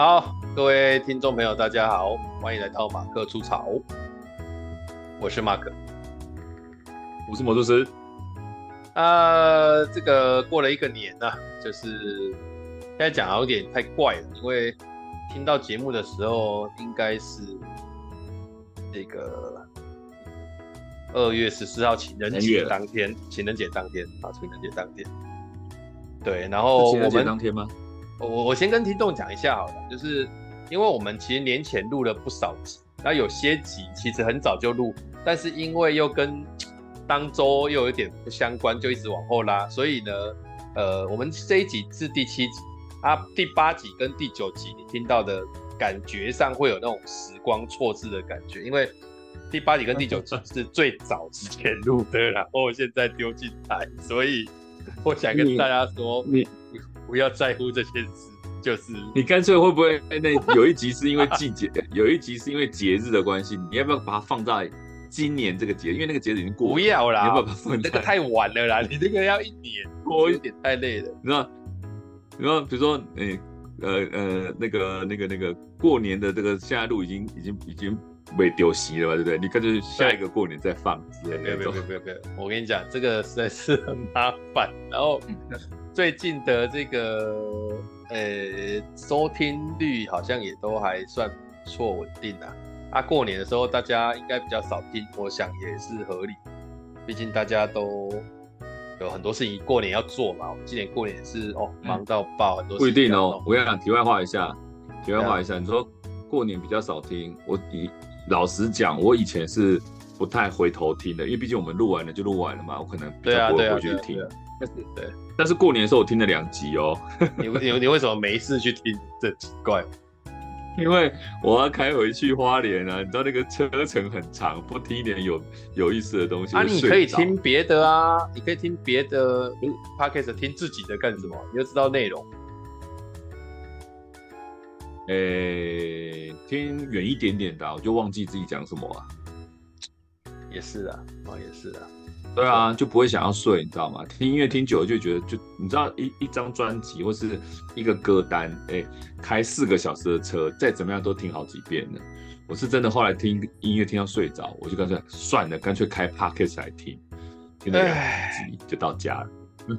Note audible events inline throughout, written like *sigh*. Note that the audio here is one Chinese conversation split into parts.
好，各位听众朋友，大家好，欢迎来到马克出草。我是马克，我是魔术师。啊，这个过了一个年呐、啊，就是现在讲有点太怪了，因为听到节目的时候，应该是这个二月十四号情人节当天，情人节当天啊，情人节当天。对，然后我们情人节当天吗？我我先跟听众讲一下好了，就是因为我们其实年前录了不少集，那有些集其实很早就录。但是因为又跟当周又有点不相关，就一直往后拉，所以呢，呃，我们这一集是第七集啊，第八集跟第九集你听到的感觉上会有那种时光错置的感觉，因为第八集跟第九集 *laughs* 是最早之前录的，然后现在丢进来，所以我想跟大家说，你不要在乎这些事，就是你干脆会不会那有一集是因为季节，有一集是因为节日的关系，你要不要把它放在？今年这个节，因为那个节日已经过了，不要啦，你要不要那个太晚了啦，你这个要一年 *laughs* 多一点太累了。你知道，你知道，比如说，诶，呃呃，那个那个那个过年的这个现在录已经已经已经被丢席了吧，对不对？你干脆下一个过年再放之类的。没有没有没有没有，我跟你讲，这个实在是很麻烦。然后 *laughs* 最近的这个呃收听率好像也都还算不错稳定啊。啊，过年的时候大家应该比较少听，我想也是合理，毕竟大家都有很多事情过年要做嘛。我们今年过年是哦，忙到爆，很多事情。不一定哦。我跟你讲，题外话一下，题外话一下，你说过年比较少听，我以老实讲，我以前是不太回头听的，因为毕竟我们录完了就录完了嘛，我可能比较不会回去听。但是对，但是过年的时候我听了两集哦。你你你为什么没事去听？这奇怪。因为我要开回去花莲啊，你知道那个车程很长，不听一点有有意思的东西。啊，你可以听别的啊，你可以听别的 podcast，听自己的干什么？你就知道内容。诶、欸，听远一点点的，我就忘记自己讲什么啊。也是啊，哦，也是啊。对啊，就不会想要睡，你知道吗？听音乐听久了就觉得，就你知道一一张专辑或是一个歌单，哎、欸，开四个小时的车，再怎么样都听好几遍了。我是真的后来听音乐听到睡着，我就干脆算了，干脆开 Podcast 来听，听了两集就到家了，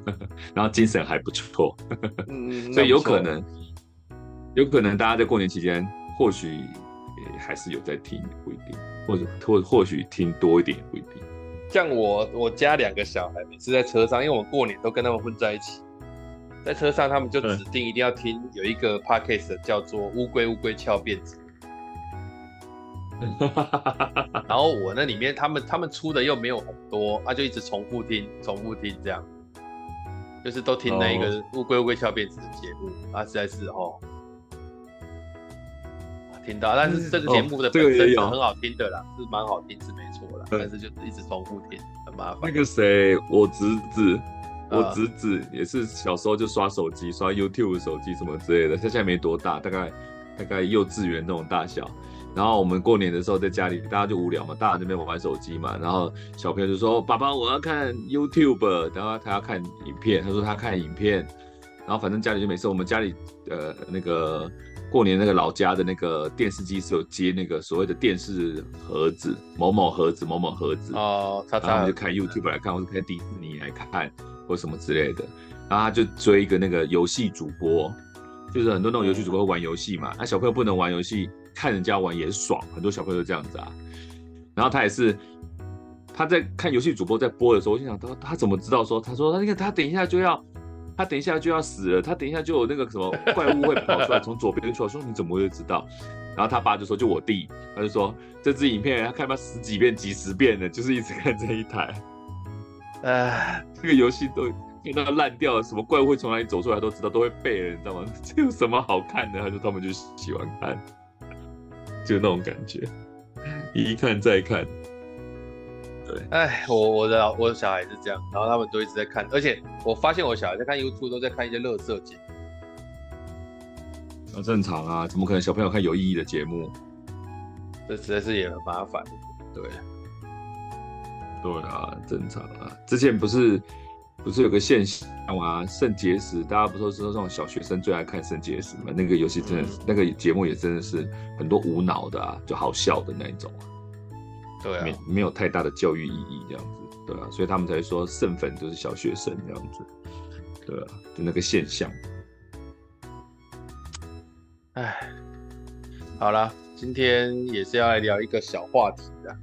*laughs* 然后精神还不错，*laughs* 所以有可能，有可能大家在过年期间或许还是有在听，不一定，或者或或许听多一点也不一定。像我，我家两个小孩每次在车上，因为我过年都跟他们混在一起，在车上他们就指定一定要听有一个 podcast 叫做《乌龟乌龟翘辫子》，*laughs* 然后我那里面他们他们出的又没有很多，啊就一直重复听重复听这样，就是都听那一个乌龟乌龟翘辫子的节目，啊实在是哦。听到，但是这个节目的本身是很好听的啦，哦、是蛮好听，是没错啦。但是就是一直重复听，很麻烦。那个谁，我侄子，我侄子也是小时候就刷手机，刷 YouTube 手机什么之类的。他现在没多大，大概大概幼稚园那种大小。然后我们过年的时候在家里，大家就无聊嘛，大人那边玩手机嘛。然后小朋友就说：“爸爸，我要看 YouTube。”然后他要看影片，他说他看影片。然后反正家里就没事。我们家里呃那个。过年那个老家的那个电视机是有接那个所谓的电视盒子，某某盒子，某某盒子哦，他然后就看 YouTube 来看，或者看迪士尼来看，或什么之类的。然后他就追一个那个游戏主播，就是很多那种游戏主播会玩游戏嘛，那、小朋友不能玩游戏，看人家玩也爽，很多小朋友都这样子啊。然后他也是他在看游戏主播在播的时候，我就想他他怎么知道说，他说他那个他等一下就要。他等一下就要死了，他等一下就有那个什么 *laughs* 怪物会跑出来，从左边出来，说你怎么会知道？然后他爸就说就我弟，他就说这支影片他看他十几遍、几十遍的，就是一直看这一台。哎，这个游戏都看到烂掉了，什么怪物会从哪里走出来都知道，都会背了，你知道吗？*laughs* 这有什么好看的？他说他们就喜欢看，就那种感觉，一看再看。哎，我我的我的小孩是这样，然后他们都一直在看，而且我发现我小孩在看 YouTube 都在看一些垃圾节目。那正常啊，怎么可能小朋友看有意义的节目？这实在是也很麻烦。对，对啊，正常啊。之前不是不是有个现象啊？肾结石，大家不是说这种小学生最爱看肾结石吗？那个游戏真的是，嗯、那个节目也真的是很多无脑的啊，就好笑的那一种啊。对啊，没没有太大的教育意义这样子，对啊，所以他们才说剩粉就是小学生这样子，对啊，就那个现象。哎，好了，今天也是要来聊一个小话题的，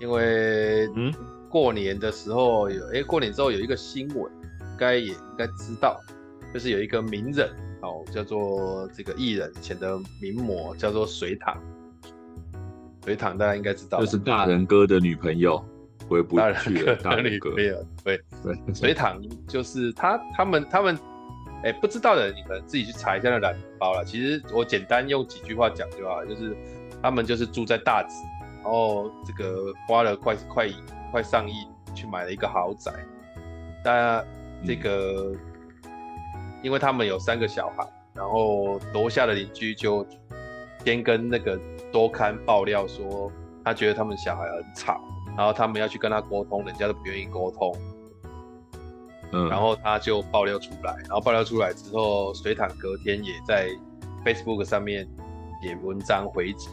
因为嗯。过年的时候有，哎、欸，过年之后有一个新闻，该也应该知道，就是有一个名人哦，叫做这个艺人以前的名模，叫做隋棠。隋唐大家应该知道，就是大人哥的女朋友，回不去了。大人哥，对对，隋唐就是他，他们，他们，哎、欸，不知道的，你可能自己去查一下那懒人包了。其实我简单用几句话讲就好，就是他们就是住在大直，然后这个花了快快。快上亿去买了一个豪宅，但这个，因为他们有三个小孩，然后楼下的邻居就先跟那个周刊爆料说，他觉得他们小孩很吵，然后他们要去跟他沟通，人家都不愿意沟通，嗯，然后他就爆料出来，然后爆料出来之后，隋棠隔天也在 Facebook 上面写文章回击。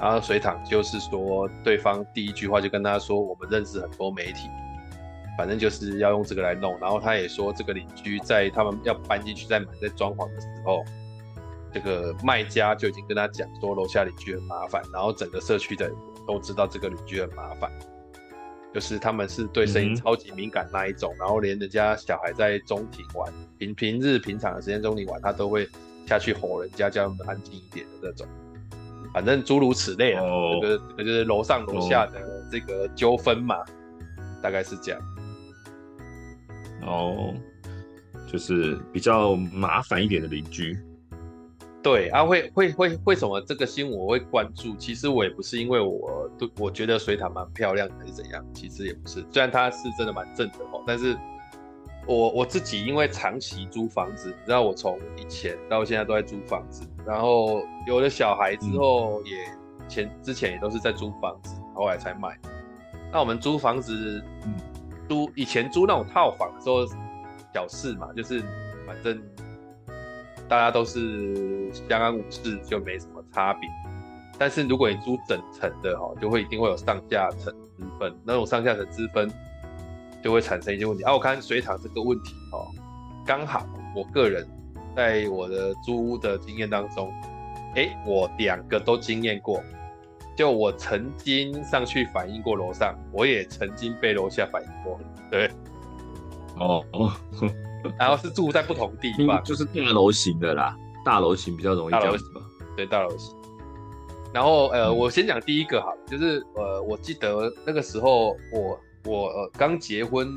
然后隋棠就是说，对方第一句话就跟他说：“我们认识很多媒体，反正就是要用这个来弄。”然后他也说，这个邻居在他们要搬进去、在买、在装潢的时候，这个卖家就已经跟他讲说，楼下邻居很麻烦。然后整个社区的人都知道这个邻居很麻烦，就是他们是对声音超级敏感那一种。嗯、然后连人家小孩在中庭玩，平平日平常的时间中庭玩，他都会下去吼人家，叫他们安静一点的那种。反正诸如此类啊，oh. 这个这个就是楼上楼下的这个纠纷嘛，oh. 大概是这样。哦，oh. 就是比较麻烦一点的邻居。对啊，会会会为什么这个新闻我会关注？其实我也不是因为我对我觉得水塔蛮漂亮的还是怎样，其实也不是。虽然它是真的蛮正的哦，但是。我我自己因为长期租房子，你知道我从以前到现在都在租房子，然后有了小孩之后也前之前也都是在租房子，后来才买。那我们租房子，租以前租那种套房的时候小事嘛，就是反正大家都是相安无事，就没什么差别。但是如果你租整层的哈，就会一定会有上下层之分，那种上下层之分。就会产生一些问题啊！我看隋棠这个问题哦，刚好我个人在我的租屋的经验当中，哎，我两个都经验过。就我曾经上去反映过楼上，我也曾经被楼下反映过。对，哦，*laughs* 然后是住在不同地方，就是大楼型的啦，大楼型比较容易这样子吧？对，大楼型。然后呃，嗯、我先讲第一个哈，就是呃，我记得那个时候我。我刚结婚，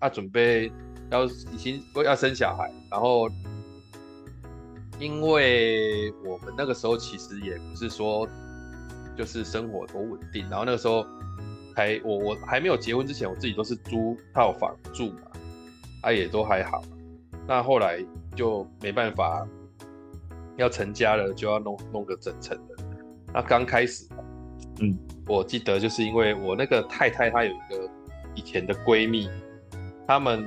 啊，准备要已经要生小孩，然后因为我们那个时候其实也不是说就是生活多稳定，然后那个时候还我我还没有结婚之前，我自己都是租套房住嘛，啊也都还好，那后来就没办法，要成家了就要弄弄个整层的，那刚开始，嗯。我记得就是因为我那个太太她有一个以前的闺蜜，她们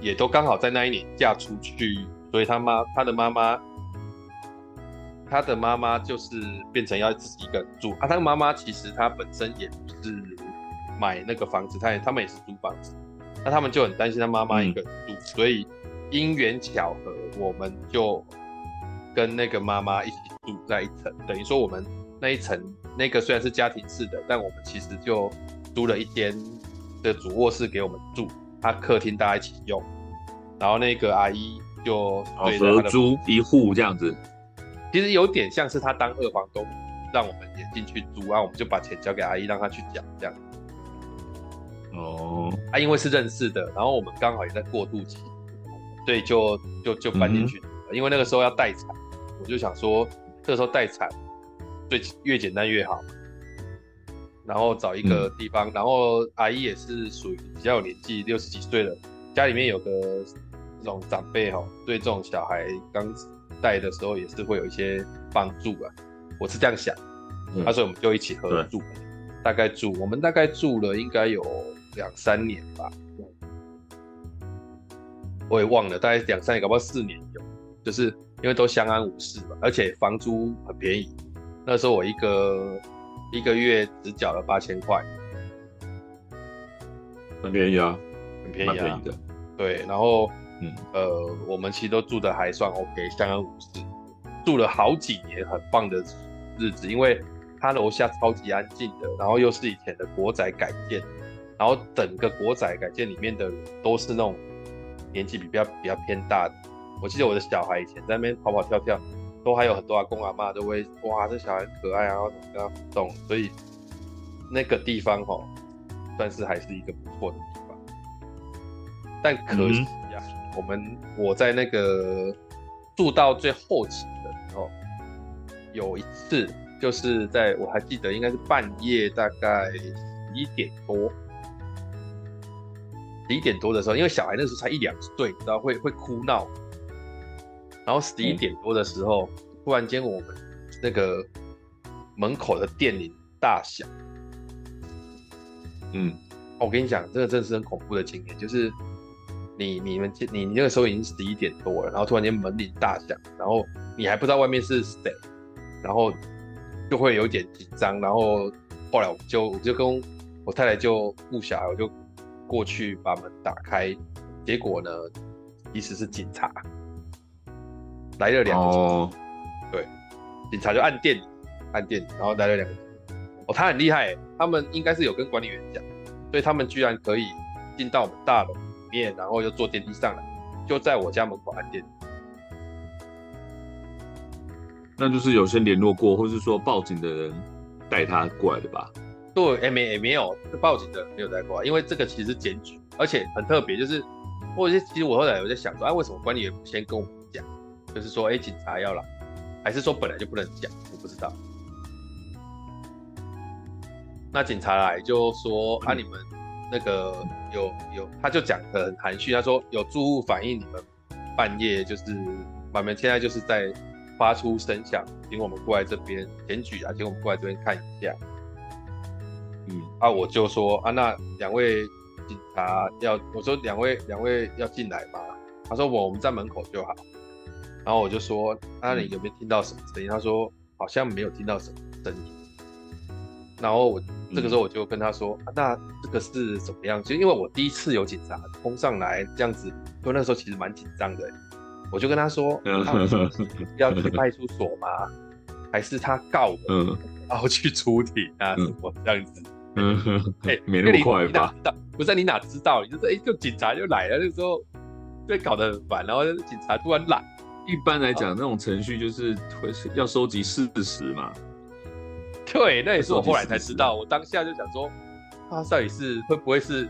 也都刚好在那一年嫁出去，所以她妈她的妈妈，她的妈妈就是变成要自己一个人住啊。她的妈妈其实她本身也不是买那个房子，她也他们也是租房子，那他们就很担心他妈妈一个人住，嗯、所以因缘巧合，我们就跟那个妈妈一起住在一层，等于说我们那一层。那个虽然是家庭式的，但我们其实就租了一间的主卧室给我们住，他客厅大家一起用，然后那个阿姨就合租一户这样子，其实有点像是他当二房东，让我们也进去租，然后我们就把钱交给阿姨，让她去讲这样。哦，啊，因为是认识的，然后我们刚好也在过渡期，所以就就就搬进去，嗯、因为那个时候要待产，我就想说这个时候待产。最越简单越好，然后找一个地方，嗯、然后阿姨也是属于比较有年纪，六十几岁了，家里面有个这种长辈哈，对这种小孩刚带的时候也是会有一些帮助啊，我是这样想，啊、所以我们就一起合住，大概住我们大概住了应该有两三年吧，我也忘了，大概两三年，搞不好四年有，就是因为都相安无事嘛，而且房租很便宜。那时候我一个一个月只缴了八千块，很便宜啊，很便宜的。对，然后嗯呃，我们其实都住的还算 OK，相安无事，住了好几年，很棒的日子，因为他楼下超级安静的，然后又是以前的国宅改建，然后整个国仔改建里面的都是那种。年纪比较比较偏大的，我记得我的小孩以前在那边跑跑跳跳，都还有很多阿公阿妈都会哇，这小孩可爱啊，然后跟他互动，所以那个地方哈，算是还是一个不错的地方。但可惜呀、啊，我们我在那个住到最后期的时候，有一次就是在我还记得应该是半夜大概十一点多。十一点多的时候，因为小孩那时候才一两岁，你知道会会哭闹。然后十一点多的时候，嗯、突然间我们那个门口的电铃大响。嗯，我跟你讲，这个真的是很恐怖的经验，就是你你们你你那个时候已经十一点多了，然后突然间门铃大响，然后你还不知道外面是谁，然后就会有点紧张。然后后来我就我就跟我太太就顾小孩，我就。过去把门打开，结果呢，其实是警察来了两个警察，oh. 对，警察就按电，按电，然后来了两个，哦，他很厉害，他们应该是有跟管理员讲，所以他们居然可以进到我们大楼里面，然后又坐电梯上来，就在我家门口按电，那就是有先联络过，或是说报警的人带他过来的吧？对，也没也没有，报警的没有在过，因为这个其实检举，而且很特别，就是或者其实我后来我在想说，哎、啊，为什么管理员不先跟我们讲，就是说，哎、欸，警察要来，还是说本来就不能讲？我不知道。那警察来就说，啊，你们那个有有，他就讲得很含蓄，他说有住户反映你们半夜就是，我们现在就是在发出声响，请我们过来这边检举啊，请我们过来这边看一下。嗯啊，我就说啊，那两位警察要，我说两位两位要进来吗？他说我我们在门口就好。然后我就说，那、啊、你有没有听到什么声音？他说好像没有听到什么声音。然后我这个时候我就跟他说，嗯啊、那这个是怎么样？就因为我第一次有警察冲上来这样子，就那时候其实蛮紧张的。我就跟他说，要去派出所吗？还是他告我，嗯、然后去出庭啊什么这样子？哎、欸，没那么快吧？不是你哪知道？你就是哎、欸，就警察就来了，那时候被搞得很烦，然后警察突然来。一般来讲，那种程序就是会是要收集事实嘛。对，那也是我后来才知道。我当下就想说，他到底是会不会是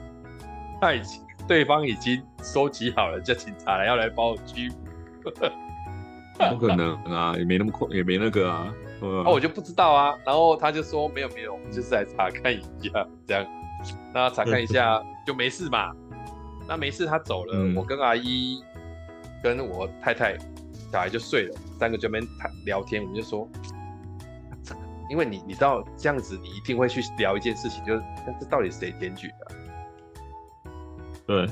他已经对方已经收集好了，叫警察来要来把我拘捕？*laughs* 不可能啊，也没那么快，也没那个啊。啊、我就不知道啊，然后他就说没有没有，我们就是来查看一下这样，那查看一下就没事嘛，那没事他走了，嗯、我跟阿姨跟我太太小孩就睡了，三个这边谈聊天，我们就说，因为你你知道这样子，你一定会去聊一件事情，就是这到底谁检举的？对，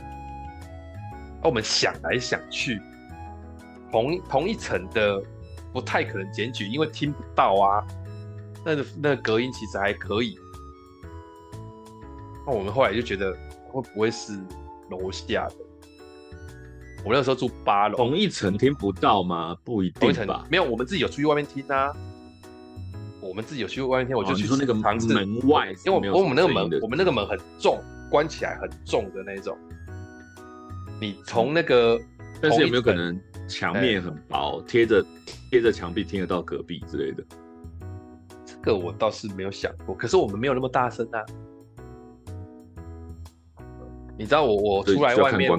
那我们想来想去，同同一层的。不太可能检举，因为听不到啊。那个那个隔音其实还可以。那我们后来就觉得会不会是楼下的？我那时候住八楼，同一层听不到吗？不一定吧。没有，我们自己有出去外面听啊。我们自己有去外面听，我就去说那个房子门外，因为我我们那个门，我们那个门很重，关起来很重的那种。你从那个，但是有没有可能墙面很薄，贴着？贴着墙壁听得到隔壁之类的，这个我倒是没有想过。可是我们没有那么大声啊。你知道我我出来外面，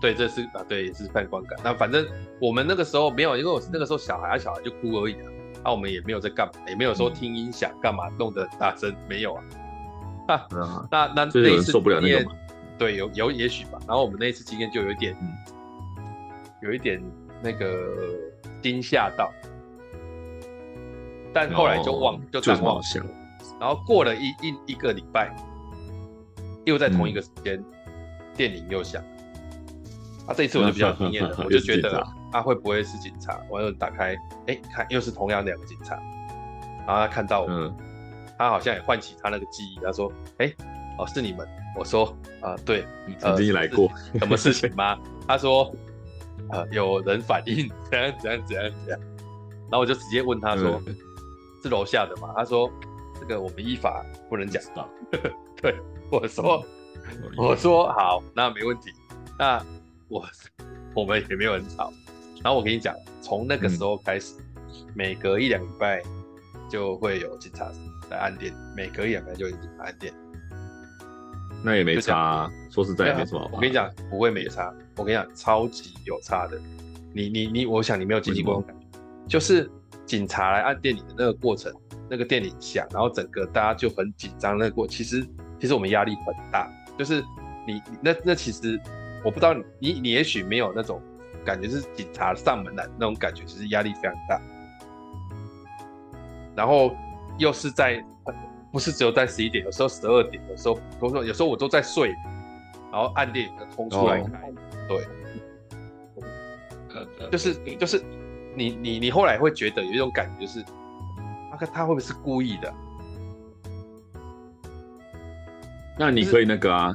对，这是啊，对，也是看观感。那反正我们那个时候没有，因为我是那个时候小孩啊，小孩就哭而已啊。那我们也没有在干嘛，也没有说听音响干嘛，弄得很大声，没有啊。啊，那那那一次受不了那个嘛？对，有有也许吧。然后我们那一次经验就有一点，有一点那个。惊吓到，但后来就忘，就淡忘了。然后过了一一一个礼拜，又在同一个时间，电铃又响。啊，这一次我就比较经验了，*laughs* 我就觉得啊，会不会是警察？我又打开，哎，看又是同样两个警察，然后他看到我，嗯、他好像也唤起他那个记忆，他说，哎，哦，是你们。我说，啊，对，你曾经来过，什么事情吗？他说，呃，有人反映 *laughs* 怎样怎样怎样怎样，然后我就直接问他说，嗯、是楼下的吗？他说，这个我们依法不能讲。到。*laughs* 对，我说，我说好，那没问题，那。我 *laughs* 我们也没有很吵，然后我跟你讲，从那个时候开始，嗯、每隔一两礼拜就会有警察来按电，每隔一两礼拜就有警察按电，那也没差、啊，说实在也没什么好。我跟你讲，不会没差，我跟你讲，超级有差的。你你你，我想你没有经历过就是警察来按电铃的那个过程，那个电铃响，然后整个大家就很紧张。那个过其实其实我们压力很大，就是你那那其实。我不知道你，你也许没有那种感觉，是警察上门来那种感觉，其实压力非常大。然后又是在，不是只有在十一点，有时候十二点，有时候都说，有时候我都在睡，然后按电影冲出来开，哦、对，就是就是你你你后来会觉得有一种感觉，就是他他会不会是故意的？那你可以那个啊。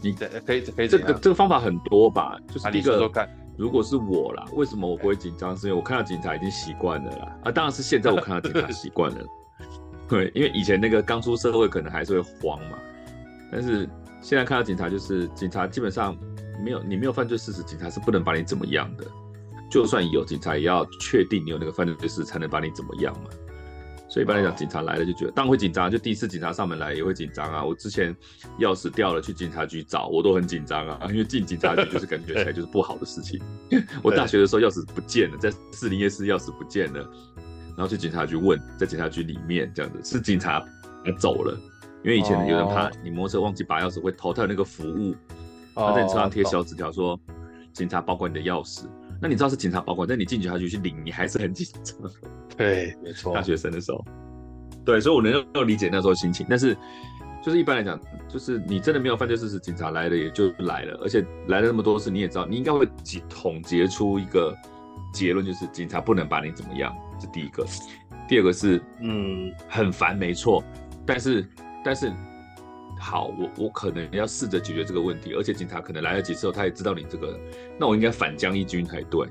你可以可以这个这个方法很多吧，就是第一个，如果是我啦，为什么我不会紧张？是因为我看到警察已经习惯了啦。啊，当然是现在我看到警察习惯了。对，因为以前那个刚出社会可能还是会慌嘛，但是现在看到警察，就是警察基本上没有你没有犯罪事实，警察是不能把你怎么样的。就算有警察，也要确定你有那个犯罪事实才能把你怎么样嘛。所以一般来讲，警察来了就觉得当然会紧张，就第一次警察上门来也会紧张啊。我之前钥匙掉了去警察局找，我都很紧张啊，因为进警察局就是感觉起来就是不好的事情。*laughs* 我大学的时候钥匙不见了，在四零夜市钥匙不见了，然后去警察局问，在警察局里面这样子是警察走了，因为以前有人怕你摩托车忘记拔钥匙会偷，他有那个服务，他在你车上贴小纸条说警察保管你的钥匙。那你知道是警察保管，但你进警察局去领，你还是很紧张。*laughs* 对，没错。大学生的时候，对，所以我能够理解那时候心情。但是，就是一般来讲，就是你真的没有犯罪事实，警察来了也就来了，而且来了那么多次，你也知道，你应该会总结出一个结论，就是警察不能把你怎么样，是第一个。第二个是，嗯，很烦，没错。但是，但是。好，我我可能要试着解决这个问题，而且警察可能来了几次后，他也知道你这个，那我应该反将一军才对。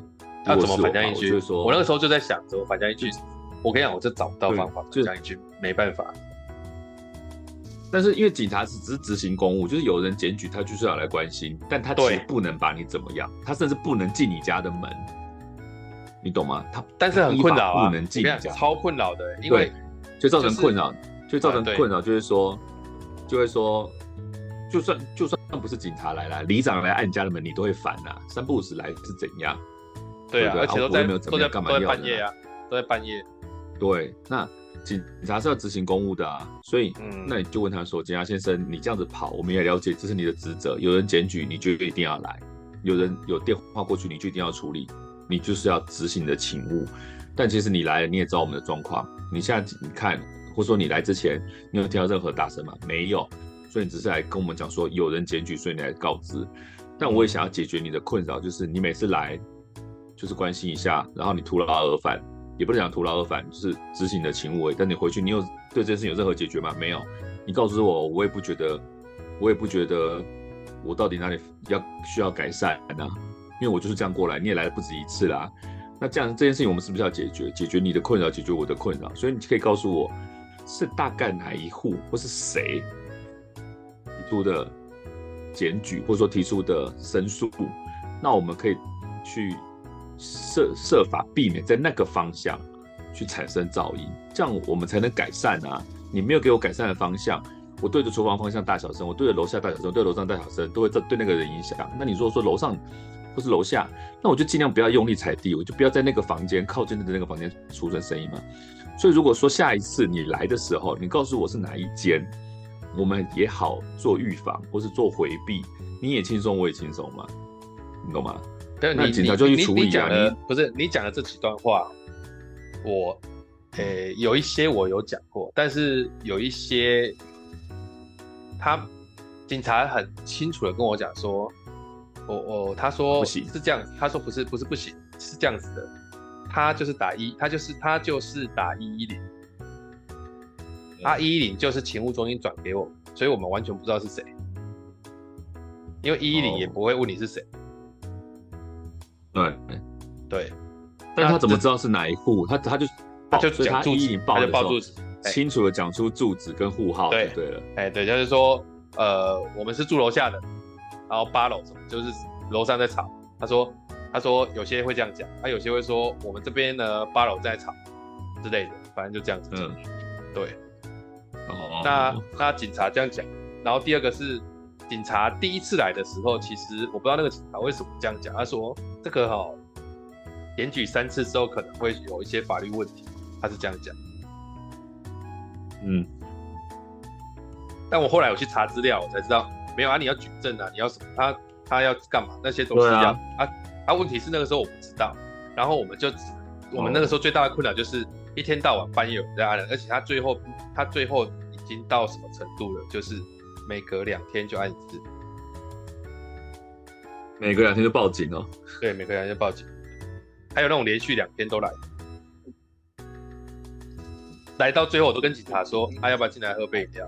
那怎么反将一军？我，说我那个时候就在想怎么反将一军。我跟你讲，我就找不到方法反将一军，没办法。但是因为警察是只是执行公务，就是有人检举他就是要来关心，但他其实不能把你怎么样，他甚至不能进你家的门，你懂吗？他但是很困扰啊，不能进超困扰的，因为就造成困扰，就造成困扰，就是说。就会说，就算就算不是警察来了，里长来按家的门，你都会烦呐、啊。三不五时来是怎样？对啊，而且都在没有怎么样干嘛要半夜啊，都在半夜。对，那警察是要执行公务的啊，所以，嗯、那你就问他说：“警察先生，你这样子跑，我们也了解这是你的职责。有人检举，你就一定要来；有人有电话过去，你就一定要处理。你就是要执行的勤务。但其实你来了，你也知道我们的状况。你现在你看。”或者说你来之前，你有听到任何大声吗？没有，所以你只是来跟我们讲说有人检举，所以你来告知。但我也想要解决你的困扰，就是你每次来就是关心一下，然后你徒劳而返，也不能讲徒劳而返，就是执行的勤务。但你回去，你有对这件事有任何解决吗？没有。你告诉我，我也不觉得，我也不觉得我到底哪里要需要改善呢？因为我就是这样过来，你也来了不止一次啦。那这样这件事情我们是不是要解决？解决你的困扰，解决我的困扰。所以你可以告诉我。是大概哪一户，或是谁提出的检举，或者说提出的申诉，那我们可以去设设法避免在那个方向去产生噪音，这样我们才能改善啊！你没有给我改善的方向，我对着厨房方向大小声，我对着楼下大小声，对楼上大小声，都会对对那个人影响。那你如果说楼上或是楼下，那我就尽量不要用力踩地，我就不要在那个房间靠近的那个房间出声声音嘛。所以，如果说下一次你来的时候，你告诉我是哪一间，我们也好做预防，或是做回避，你也轻松，我也轻松嘛，你懂吗？但你那警察就去处理啊。你不是你讲的这几段话，我，诶、欸，有一些我有讲过，但是有一些他警察很清楚的跟我讲说，我我他说是这样，他说不是不是不行，是这样子的，他就是打一，他就是他就是打一一零，他一一零就是勤务中心转给我们，所以我们完全不知道是谁，因为一一零也不会问你是谁。对对，但他怎么知道是哪一户？他他就他就讲住址，他就报住址，清楚的讲出住址跟户号。对对了，哎对，就是说呃，我们是住楼下的。然后八楼什么，就是楼上在吵。他说，他说有些会这样讲，他有些会说我们这边呢八楼在吵之类的，反正就这样子。嗯，对。哦。那那警察这样讲，然后第二个是警察第一次来的时候，其实我不知道那个警察为什么这样讲。他说这个哈、哦，检举三次之后可能会有一些法律问题，他是这样讲。嗯。但我后来我去查资料，我才知道。没有啊，你要举证啊，你要什么？他他要干嘛？那些东西要啊。他、啊啊、问题是那个时候我不知道，然后我们就我们那个时候最大的困扰就是一天到晚半夜有人在按人，而且他最后他最后已经到什么程度了？就是每隔两天就按一次，每隔两天就报警哦。对，每隔两天就报警，还有那种连续两天都来，来到最后我都跟警察说，他、啊、要不要进来喝杯饮料？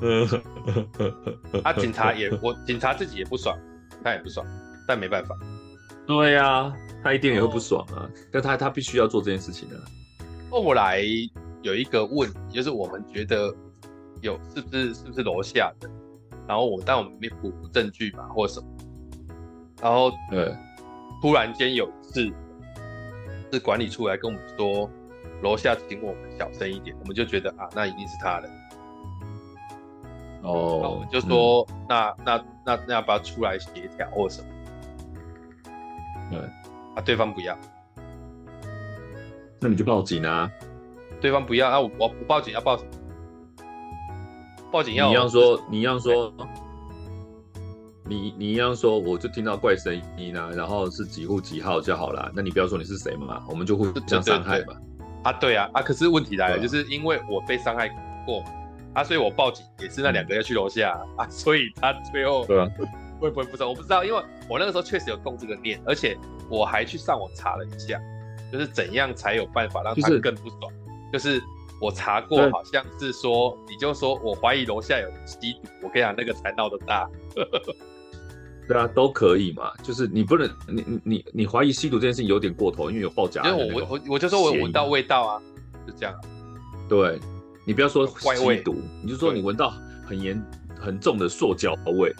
嗯，啊，警察也我警察自己也不爽，他也不爽，但没办法。对呀、啊，他一定也会不爽啊，哦、但他他必须要做这件事情的、啊。后来有一个问题，就是我们觉得有是不是是不是楼下的，然后我但我们没补证据嘛，或什么，然后对，突然间有一次是管理处来跟我们说，楼下请我们小声一点，我们就觉得啊，那一定是他的。哦、oh，那我们就说，嗯、那那那那要不要出来协调或什么？对，啊，对方不要，那你就报警啊。对方不要，啊，我我不报警要报？报警要你一样说，你一样说，你你一样说，我就听到怪声音啊，然后是几户几号就好了。那你不要说你是谁嘛，我们就互相伤害吧。啊，对啊，啊，可是问题来了，啊、就是因为我被伤害过。啊，所以我报警也是那两个要去楼下啊，啊，所以他最后对啊，会不会不知道？我不知道，因为我那个时候确实有动这个念，而且我还去上网查了一下，就是怎样才有办法让他更不爽。就是、就是我查过，好像是说，你就说我怀疑楼下有吸毒，我跟你讲，那个才闹得大。*laughs* 对啊，都可以嘛，就是你不能，你你你你怀疑吸毒这件事情有点过头，因为有报假。因为我我我就说我闻到味道啊，就这样。对。你不要说吸毒，你就说你闻到很严、很重的塑胶味，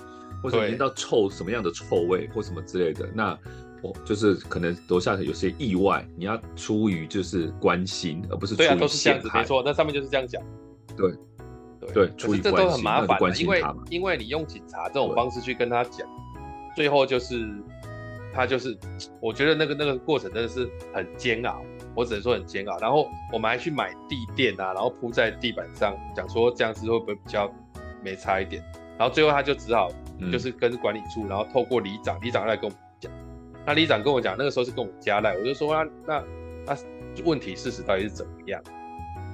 或者闻到臭什么样的臭味或什么之类的，那我就是可能楼下有些意外，你要出于就是关心，而不是出于。对啊，都是这样子，没错，那上面就是这样讲。对对对，可是这都很麻烦，因为因为你用警察这种方式去跟他讲，最后就是他就是，我觉得那个那个过程真的是很煎熬。我只能说很煎熬，然后我们还去买地垫啊，然后铺在地板上，讲说这样子会不会比较没差一点？然后最后他就只好就是跟管理处，嗯、然后透过里长，里长来跟我们讲。那里长跟我讲，那个时候是跟我们加赖，我就说那那那问题事实到底是怎么样？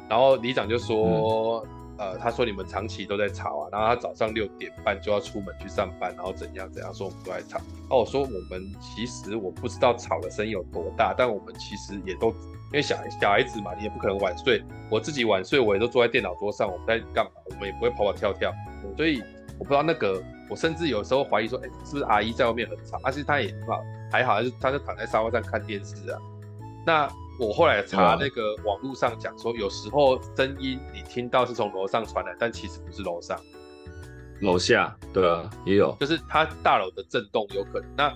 然后里长就说。嗯呃，他说你们长期都在吵啊，然后他早上六点半就要出门去上班，然后怎样怎样，说我们都在吵。哦，我说我们其实我不知道吵的声音有多大，但我们其实也都因为小小孩子嘛，你也不可能晚睡。我自己晚睡，我也都坐在电脑桌上，我们在干嘛？我们也不会跑跑跳跳。所以我不知道那个，我甚至有时候怀疑说，哎，是不是阿姨在外面很吵？但是她也很好，还好，还是他就躺在沙发上看电视啊。那。我后来查那个网络上讲说，有时候声音你听到是从楼上传来，但其实不是楼上，楼下，对啊，也有，就是他大楼的震动有可能。那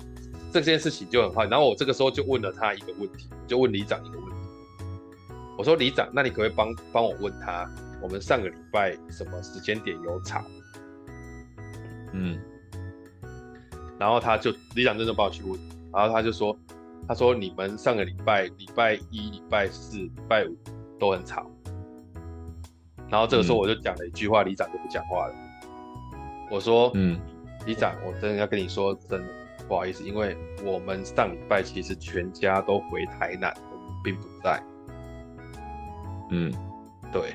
这件事情就很坏。然后我这个时候就问了他一个问题，就问里长一个问题，我说里长，那你可不可以帮帮我问他，我们上个礼拜什么时间点有吵？嗯，然后他就里长真的帮我去问，然后他就说。他说：“你们上个礼拜礼拜一、礼拜四、礼拜五都很吵。”然后这个时候我就讲了一句话，里长就不讲话了。我说：“嗯，里长，我真的要跟你说，真的不好意思，因为我们上礼拜其实全家都回台南，我们并不在。”嗯，对。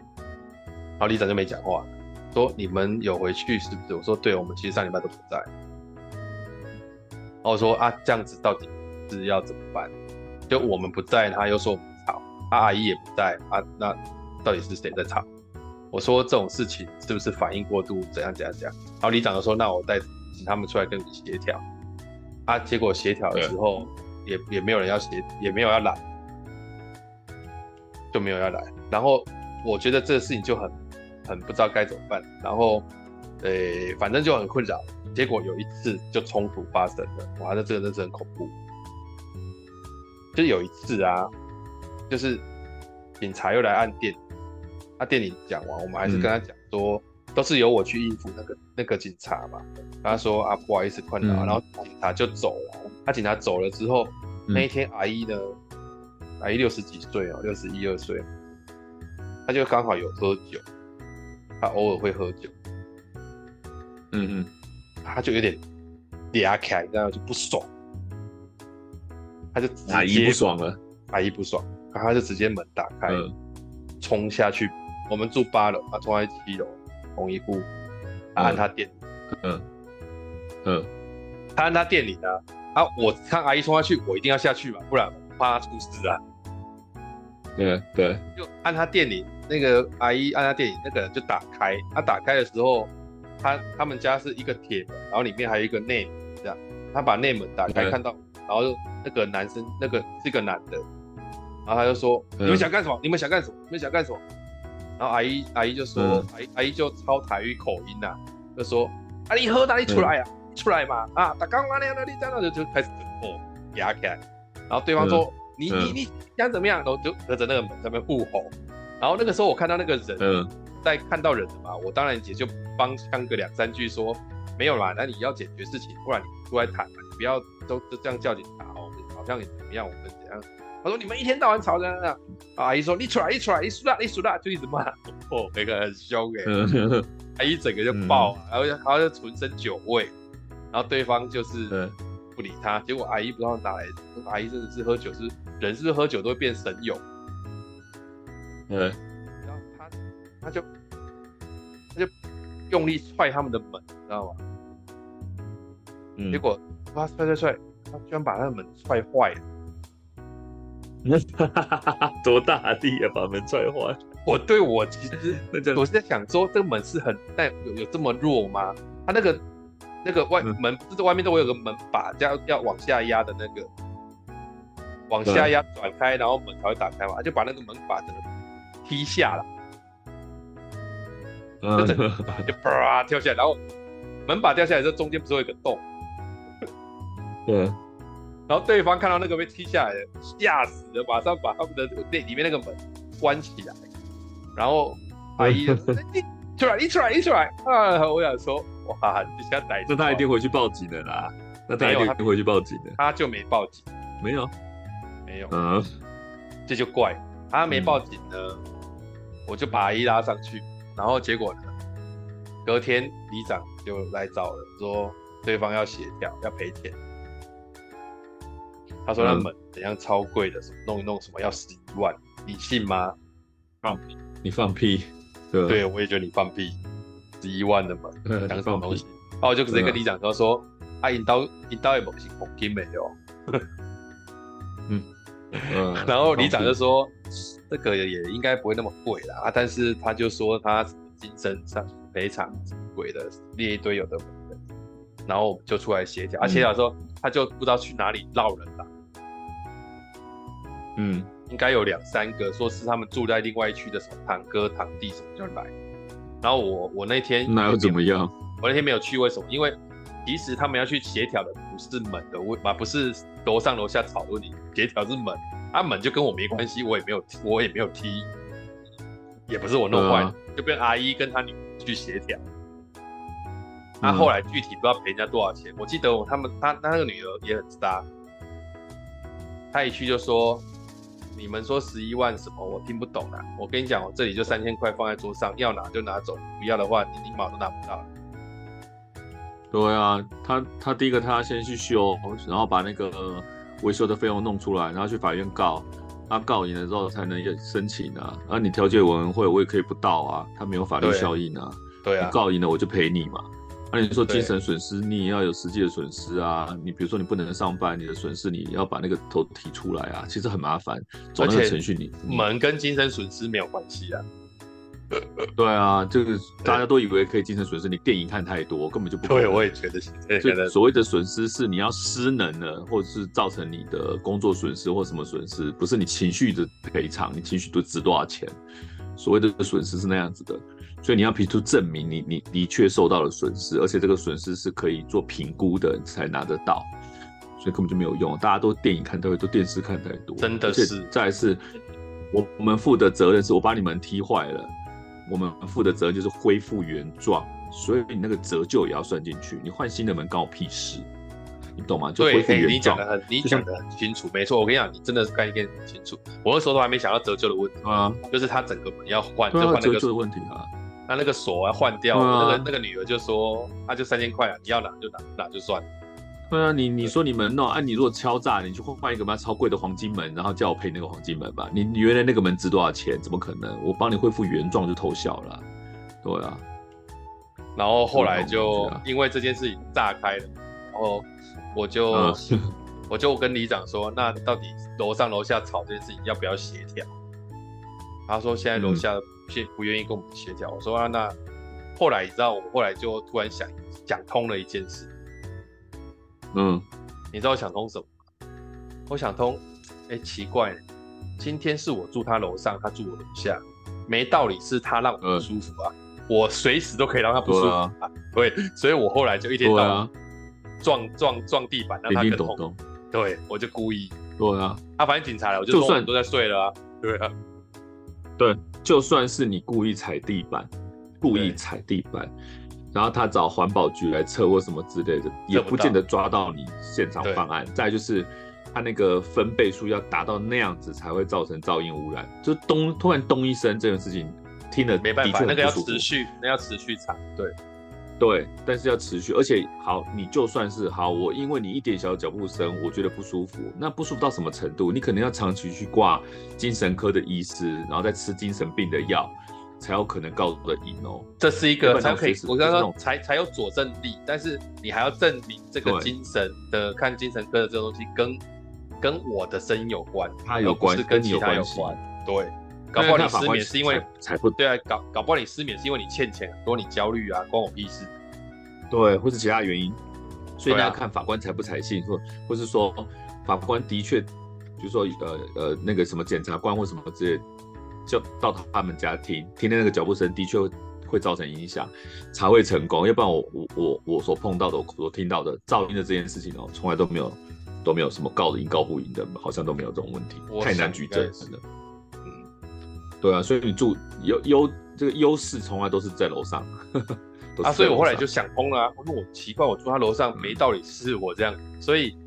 然后里长就没讲话，说：“你们有回去是不是？”我说：“对，我们其实上礼拜都不在。”然后我说啊，这样子到底是要怎么办？就我们不在，他又说我们吵，啊、阿姨也不在啊，那到底是谁在吵？我说这种事情是不是反应过度？怎样怎样怎样？然后里长就说，那我再请他们出来跟你协调。啊，结果协调的时候也也没有人要协，也没有要来，就没有要来。然后我觉得这个事情就很很不知道该怎么办。然后，呃、欸，反正就很困扰。结果有一次就冲突发生了，哇，那这个真的是很恐怖。就有一次啊，就是警察又来按电，他店里讲完，我们还是跟他讲说，嗯、都是由我去应付那个那个警察嘛。他说啊，不好意思困扰，嗯、然后警察就走了。他警察走了之后，嗯、那一天阿姨呢，阿姨六十几岁哦，六十一二岁，他就刚好有喝酒，他偶尔会喝酒，嗯嗯，他就有点嗲起来，然后就不爽。他就阿姨不爽了，阿姨不爽，然后他就直接门打开，冲、嗯、下去。我们住八楼，他冲在七楼，同一户，他按他店。里，嗯。嗯，他按他店里呢，啊，我看阿姨冲下去，我一定要下去嘛，不然我怕她出事啊。对对，就按他店里那个阿姨按他店里那个人就打开，他打开的时候，他他们家是一个铁门，然后里面还有一个内门，这样，他把内门打开，看到，然后。那个男生，那个是个男的，然后他就说：“嗯、你们想干什么？你们想干什么？你们想干什么？”然后阿姨阿姨就说：“嗯、阿姨阿姨就超台语口音呐、啊，就说：‘啊，你喝哪里出来呀、啊？嗯、出来嘛！啊，打刚刚那样的，你在那就就开始哦压开。’然后对方说：‘嗯、你你你想怎么样？’然后就隔着那个门在那边互吼。然后那个时候我看到那个人、嗯、在看到人了嘛，我当然也就帮呛个两三句说：‘没有啦，那你要解决事情，不然你出来谈嘛，你不要都都这样叫警察哦。’好像也怎么样？我们怎样？他说你们一天到晚吵这样这样。阿姨说你出来，你出来，你输了，你输了，就一直骂。哦，那个很凶哎。阿姨整个就爆，然后然后就浑身酒味，然后对方就是不理他。结果阿姨不知道哪来，阿姨真的是喝酒是人，是喝酒都会变神勇？嗯。然后他他就他就用力踹他们的门，你知道吗？嗯。结果哇，踹踹踹！他居然把那个门踹坏了！*laughs* 多大力啊，把门踹坏！我对我其实，*laughs* 我是在想说，这个门是很但有有这么弱吗？他那个那个外门就是外面都会有个门把，要要往下压的那个，往下压转开，然后门才会打开嘛。就把那个门把整个踢下了，就整个就啪跳下来，然后门把掉下来之后，中间不是有一个洞？*laughs* 对。然后对方看到那个被踢下来的，吓死了，马上把他们的那里面那个门关起来。然后阿姨，*laughs* 你出来，一出来，一出来啊！我想说，哇，你现在逮那他一定回去报警的啦。那他一定回去报警的。他就没报警，没有，没有。嗯，这就怪他没报警呢。我就把阿姨拉上去，然后结果呢，隔天里长就来找了，说对方要协调，要赔钱。他说那门怎样超贵的，什么弄一弄什么要十一万，你信吗？放屁！你放屁！对，对，我也觉得你放屁。十一万的嘛，讲什么东西？然后我就直接跟李长说说，啊，引刀引刀也不是黄金没有。*laughs* *laughs* 嗯，然后里长就说，这个也应该不会那么贵啦，啊，但是他就说他精神上赔偿贵的列一堆有的没的，然后就出来协调，啊，协调说他就不知道去哪里闹人了。嗯，应该有两三个，说是他们住在另外一区的什么堂哥堂弟什么就来，然后我我那天那又怎么样？我那天没有去，为什么？因为其实他们要去协调的不是门的问嘛，不是楼上楼下吵的问题，协调是门，啊门就跟我没关系，我也没有我也没有踢，也不是我弄坏，呃、就跟阿姨跟他女儿去协调。那、嗯啊、后来具体不知道赔人家多少钱，我记得我他们他他那个女儿也很渣，他一去就说。你们说十一万什么？我听不懂啊！我跟你讲，我这里就三千块放在桌上，要拿就拿走，不要的话你一毛都拿不到。对啊，他他第一个他先去修，然后把那个维修的费用弄出来，然后去法院告，他告赢了之后才能申请啊。然后你调解委员会我也可以不到啊，他没有法律效应啊。对啊，你告赢了我就赔你嘛。那、啊、你说精神损失，你也要有实际的损失啊。你比如说你不能上班，你的损失你要把那个头提出来啊，其实很麻烦。走那个程序你，你门跟精神损失没有关系啊。*laughs* 对啊，就是大家都以为可以精神损失，你电影看太多，根本就不可能。对，我也觉得。就 *laughs* 所谓的损失是你要失能了，或者是造成你的工作损失或什么损失，不是你情绪的赔偿，你情绪都值多少钱？所谓的损失是那样子的。所以你要提出证明你，你你的确受到了损失，而且这个损失是可以做评估的才拿得到，所以根本就没有用。大家都电影看太多，都电视看太多，真的是。再来是，我我们负的责任是我把你们踢坏了，我们负的责任就是恢复原状，所以你那个折旧也要算进去。你换新的门关我屁事，你懂吗？就恢复原状。你讲的很，你讲的很清楚，没错。我跟你讲，你真的是概念很清楚。我那时候都还没想到折旧的问题啊，就是他整个门要换，就换那个折旧的问题啊。那那个锁要换掉，啊、那个那个女儿就说，那、啊、就三千块啊，你要拿就拿，拿就算了。对啊，你你说你门弄，啊，你如果敲诈，你去换一个嘛超贵的黄金门，然后叫我赔那个黄金门吧。你你原来那个门值多少钱？怎么可能？我帮你恢复原状就偷笑了。对啊。然后后来就因为这件事情炸开了，然后我就、嗯、我就跟里长说，那到底楼上楼下吵这件事情要不要协调？他说现在楼下、嗯。不愿意跟我们协调，我说啊，那后来你知道，我后来就突然想想通了一件事。嗯，你知道我想通什么吗？我想通，哎、欸，奇怪，今天是我住他楼上，他住我楼下，没道理是他让我不舒服啊，嗯、我随时都可以让他不舒服啊。对，啊、对，所以我后来就一天到晚撞撞撞地板，让他更痛。对，我就故意。对啊，啊反正警察来，我就说你都在睡了啊。对啊。对，就算是你故意踩地板，故意踩地板，然后他找环保局来测或什么之类的，也不见得抓到你现场犯案。再就是，他那个分贝数要达到那样子才会造成噪音污染。就咚，突然咚一声，这件事情听了没办法，那个要持续，那要持续踩，对。对，但是要持续，而且好，你就算是好，我因为你一点小脚步声，我觉得不舒服，那不舒服到什么程度？你可能要长期去挂精神科的医师，然后再吃精神病的药，才有可能告得赢哦。这是一个才可以，我刚刚说才才有佐证力，但是你还要证明这个精神的看精神科的这个东西跟跟我的声音有关，它有关，是跟其他有关，对。搞不好你失眠是因为才不对啊，搞搞不好你失眠是因为你欠钱很多，你焦虑啊，关我屁事。对，或是其他原因，所以你要看法官采不采信，或或是说法官的确，比如说呃呃那个什么检察官或什么之类，就到他们家听，听见那个脚步声的确会造成影响，才会成功。要不然我我我我所碰到的，我所听到的噪音的这件事情哦，从来都没有都没有什么告得赢告不赢的，好像都没有这种问题，太难举证了。对啊，所以你住优优这个优势从来都是在楼上，*laughs* 啊，所以我后来就想通了啊，我说我奇怪，我住他楼上没道理是我这样，所以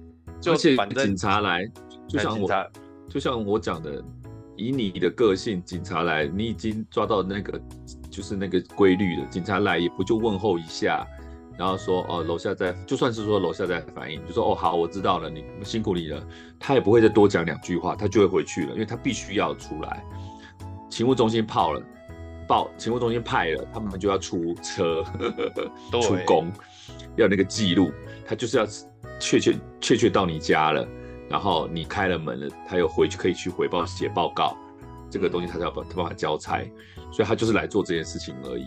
就反正警察来，就像我就像我讲的，以你的个性，警察来，你已经抓到那个就是那个规律了，警察来也不就问候一下，然后说哦楼下在，就算是说楼下在反应，就说哦好我知道了，你辛苦你了，他也不会再多讲两句话，他就会回去了，因为他必须要出来。勤务中心泡了，报勤务中心派了，他们就要出车，*laughs* 出工，要那个记录，他就是要确确确确到你家了，然后你开了门了，他又回去可以去回报写报告，这个东西他才要把他办法交差，所以他就是来做这件事情而已。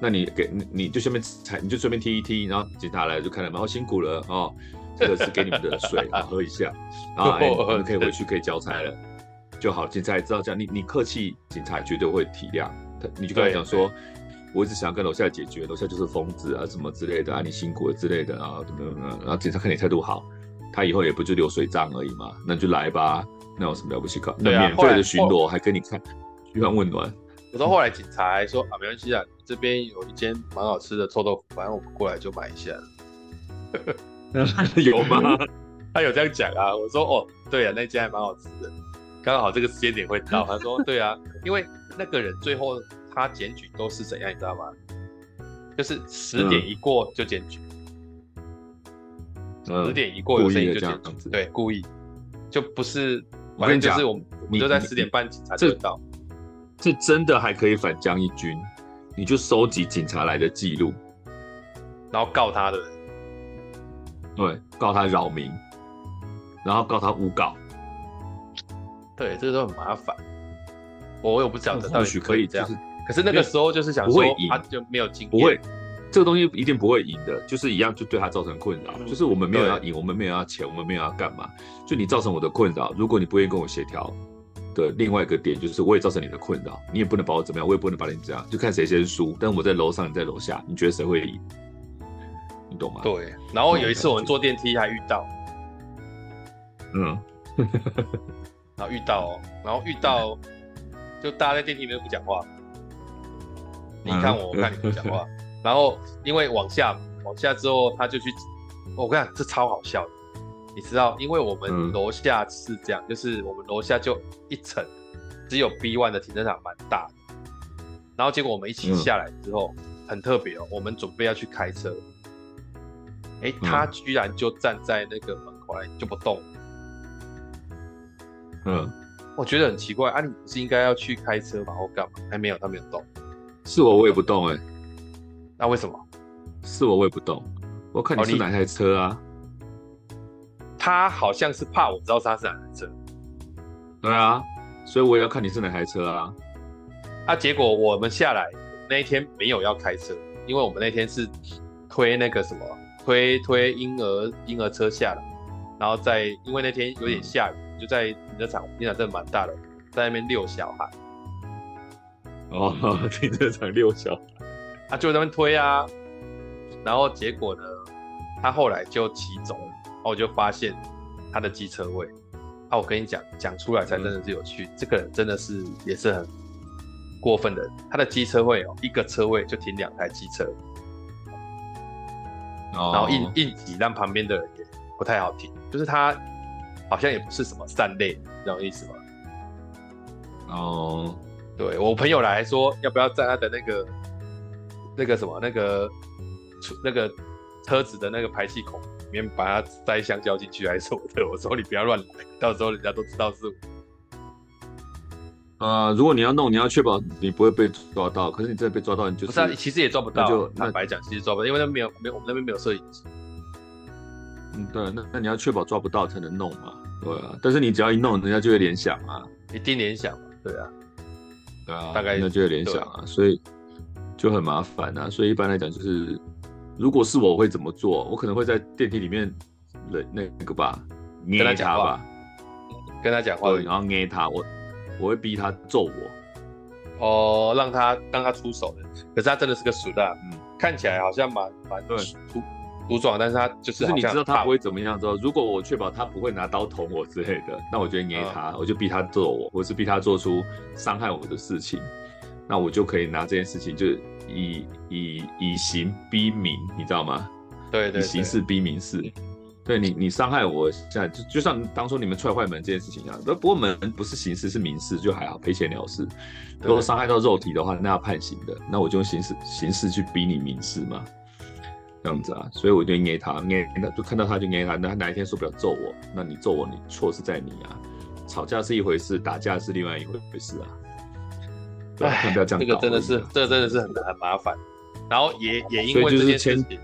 那你给你你就顺便踩，你就顺便踢一踢，然后警察来就开了门，哦辛苦了哦，这个是给你们的水啊 *laughs* 喝一下，然后哎你们可以回去可以交差了。就好，警察也知道这样，你你客气，警察绝对会体谅他。你就跟他讲说，我一直想要跟楼下解决，楼下就是疯子啊，什么之类的啊，你辛苦了之类的啊，怎么怎么，然后警察看你态度好，他以后也不就流水账而已嘛，那就来吧，那有什么了不起可？那免费的巡逻还跟你看，嘘寒问暖。我说后来警察还说啊，没关系啊，这边有一间蛮好吃的臭豆腐，反正我们过来就买一下。*laughs* *laughs* 有吗？他有这样讲啊？我说哦，对啊，那间还蛮好吃的。刚好这个时间点会到，他说：“对啊，因为那个人最后他检举都是怎样，你知道吗？就是十点一过就检举，十、嗯、点一过有声音就检举，对，故意。就不是，反正就是我们我们就在十点半警察就到，这真的还可以反将一军，你就收集警察来的记录，然后告他的，对，告他扰民，然后告他诬告，对，这个都很麻烦。我又不晓得，或许可以这样，就是、可是那个时候就是想说，他就没有经验，不会，这个东西一定不会赢的，就是一样，就对他造成困扰。嗯、就是我们没有要赢，我们没有要钱，我们没有要干嘛，就你造成我的困扰。如果你不愿意跟我协调的另外一个点，就是我也造成你的困扰，你也不能把我怎么样，我也不能把你这样，就看谁先输。但我在楼上，你在楼下，你觉得谁会赢？你懂吗？对。然后有一次我们坐电梯还遇到，嗯，*laughs* 然后遇到，哦然后遇到。*laughs* 就大家在电梯里面不讲话，你看我，我看你不讲话。*laughs* 然后因为往下，往下之后他就去，我跟你讲，这超好笑的。你知道，因为我们楼下是这样，就是我们楼下就一层，只有 B one 的停车场蛮大的。然后结果我们一起下来之后，很特别哦，我们准备要去开车，哎，他居然就站在那个门口来就不动。嗯。我觉得很奇怪啊，你不是应该要去开车吗？或干嘛？还没有，他没有动。是我，我也不动哎、欸。那为什么？是我，我也不动。我看你是哪台车啊？哦、他好像是怕我知道他是哪台车。对啊，所以我也要看你是哪台车啊。啊，结果我们下来那一天没有要开车，因为我们那天是推那个什么，推推婴儿婴儿车下来，然后在因为那天有点下雨。嗯就在停车场，停车场真的蛮大的，在那边遛小孩。哦，*laughs* 停车场遛小孩，他、啊、就在那边推啊。然后结果呢，他后来就骑走了，然后我就发现他的机车位。啊，我跟你讲，讲出来才真的是有趣。嗯、这个人真的是也是很过分的人，他的机车位哦，一个车位就停两台机车。哦。然后硬硬挤，让旁边的人也不太好停，就是他。好像也不是什么善类，这种意思吗？哦，对我朋友来说，要不要在他的那个那个什么那个那个车子的那个排气孔里面把它塞香蕉进去，还是什么的？*laughs* 我说你不要乱来，到时候人家都知道是我。呃，如果你要弄，你要确保你不会被抓到。可是你真的被抓到，你就不是、啊，其实也抓不到。就坦白讲，其实抓不到，因为那没有没有我们那边没有摄影机。嗯，对，那那你要确保抓不到才能弄嘛，对啊。但是你只要一弄，人家就会联想啊，一定联想嘛，对啊，对啊，大概那就会联想啊，所以就很麻烦啊。所以一般来讲，就是如果是我会怎么做？我可能会在电梯里面那那个吧，捏他，他吧，跟他讲话，对，然后捏他，我我会逼他揍我，哦，让他让他出手的。可是他真的是个鼠蛋，嗯，看起来好像蛮蛮对。独壮，但是他就是，就是你知道他不会怎么样之后，如果我确保他不会拿刀捅我之类的，那我就捏他，嗯、我就逼他揍我，或是逼他做出伤害我的事情，那我就可以拿这件事情就以以以刑逼民，你知道吗？对对，对，以刑事逼民事。对你你伤害我，现在就就像当初你们踹坏门这件事情一样，不不过门不是刑事是民事，就还好赔钱了事。如果伤害到肉体的话，那要判刑的，那我就用刑事刑事去逼你民事嘛。这样子啊，所以我就捏他，捏他就看到他就捏他。那他哪一天受不了揍我，那你揍我，你错是在你啊。吵架是一回事，打架是另外一回事啊。*laughs* 哎，不要这样。这个真的是，这个真的是很很麻烦。然后也 *laughs* 也因为这件事情，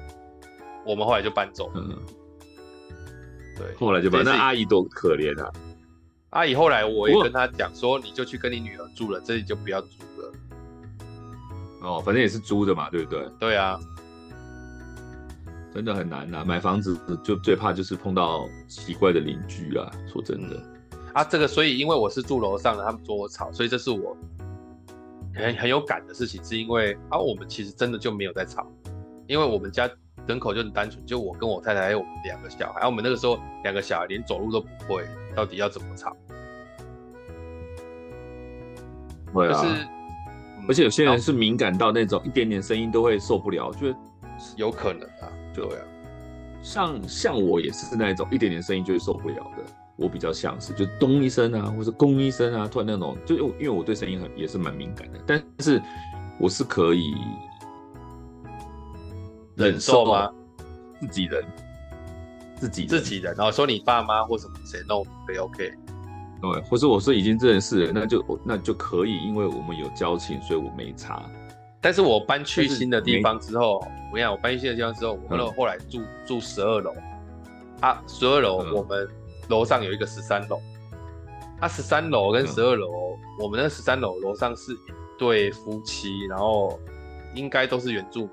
我们后来就搬走。嗯，对，后来就搬。那阿姨多可怜啊！阿姨后来我也跟她讲说，你就去跟你女儿住了，这里就不要租了。哦，反正也是租的嘛，对不对？对啊。真的很难呐，买房子就最怕就是碰到奇怪的邻居啊。说真的，啊，这个所以因为我是住楼上的，他们说我吵，所以这是我很很有感的事情，是因为啊，我们其实真的就没有在吵，因为我们家人口就很单纯，就我跟我太太还有我们两个小孩，啊，我们那个时候两个小孩连走路都不会，到底要怎么吵？会啊，就是，而且有些人是敏感到那种一点点声音都会受不了，就有可能啊。对啊，像像我也是那种一点点声音就会受不了的，我比较像是就咚一声啊，或是咣一声啊，突然那种，就因为我对声音很也是蛮敏感的，但是我是可以忍受吗？自己人，自己自己人，然后说你爸妈或什么谁弄可以 OK，对，或者我说已经认识了，那就那就可以，因为我们有交情，所以我没差。但是我搬去新的地方之后，我讲我搬去新的地方之后，我们后来住、嗯、住十二楼，啊，十二楼我们楼上有一个十三楼，啊，十三楼跟十二楼，我们那十三楼楼上是一对夫妻，然后应该都是原住民，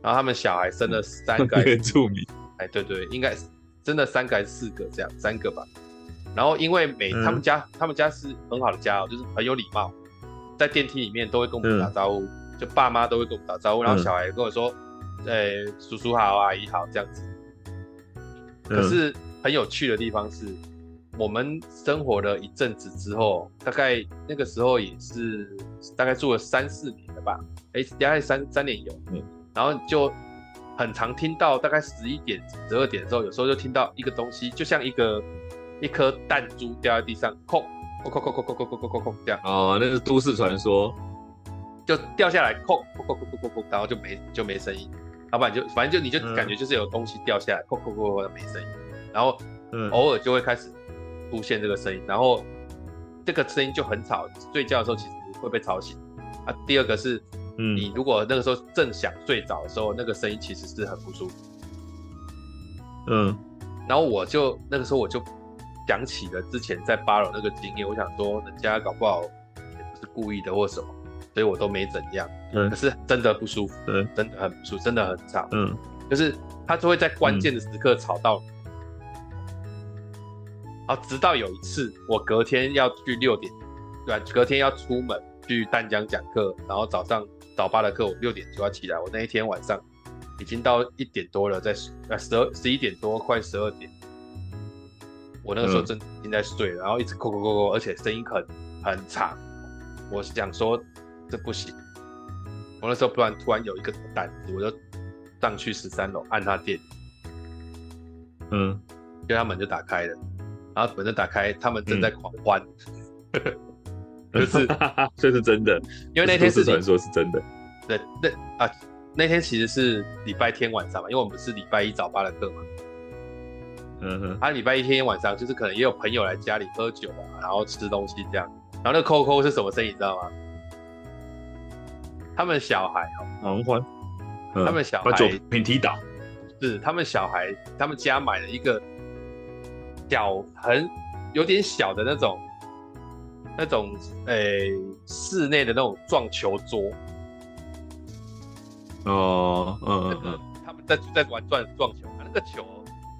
然后他们小孩生了三个原住民，哎，对对，应该真的三个还是四个这样，三个吧。然后因为每他们家、嗯、他们家是很好的家哦，就是很有礼貌。在电梯里面都会跟我们打招呼，嗯、就爸妈都会跟我们打招呼，然后小孩跟我说：“呃、嗯欸，叔叔好，阿姨好，这样子。”可是很有趣的地方是，我们生活了一阵子之后，大概那个时候也是大概住了三四年了吧，哎、欸，大概三三年有，嗯，然后就很常听到大概十一点、十二点的时候，有时候就听到一个东西，就像一个一颗弹珠掉在地上，哐。扣扣扣扣扣扣扣扣扣这样。哦，那是都市传说，就掉下来，扣扣扣扣扣扣，然后就没就没声音，老板就反正就你就感觉就是有东西掉下来，扣扣扣扣没声音，然后偶尔就会开始出现这个声音，然后这个声音就很吵，睡觉的时候其实会被吵醒。啊，第二个是，你如果那个时候正想睡着的时候，那个声音其实是很不舒服。嗯，然后我就那个时候我就。想起了之前在八楼那个经验，我想说人家搞不好也不是故意的或什么，所以我都没怎样。嗯，可是真的不舒服，嗯，真的很不舒服，真的很吵。嗯，就是他就会在关键的时刻吵到你。好，直到有一次我隔天要去六点，对吧？隔天要出门去淡江讲课，然后早上早八的课我六点就要起来。我那一天晚上已经到一点多了，在呃十二十一点多快十二点。我那个时候正已经在睡然后一直扣扣扣扣，而且声音很很长。我想说这不行，我那时候突然突然有一个胆子，我就上去十三楼按他电，嗯，就他门就打开了，然后门就打开，他们正在狂欢，*laughs* 嗯、就是 *laughs* 这是真的，因为那天是传说是真的，对，那啊那天其实是礼拜天晚上嘛，因为我们是礼拜一早八的课嘛。嗯哼，他礼拜一天晚上就是可能也有朋友来家里喝酒啊，然后吃东西这样。然后那个扣扣是什么声音，你知道吗？他们小孩哦，狂欢。他们小孩平踢倒，是他们小孩，他们家买了一个小很有点小的那种那种诶室内的那种撞球桌。哦，嗯嗯嗯，他们在在玩转撞球，那个球。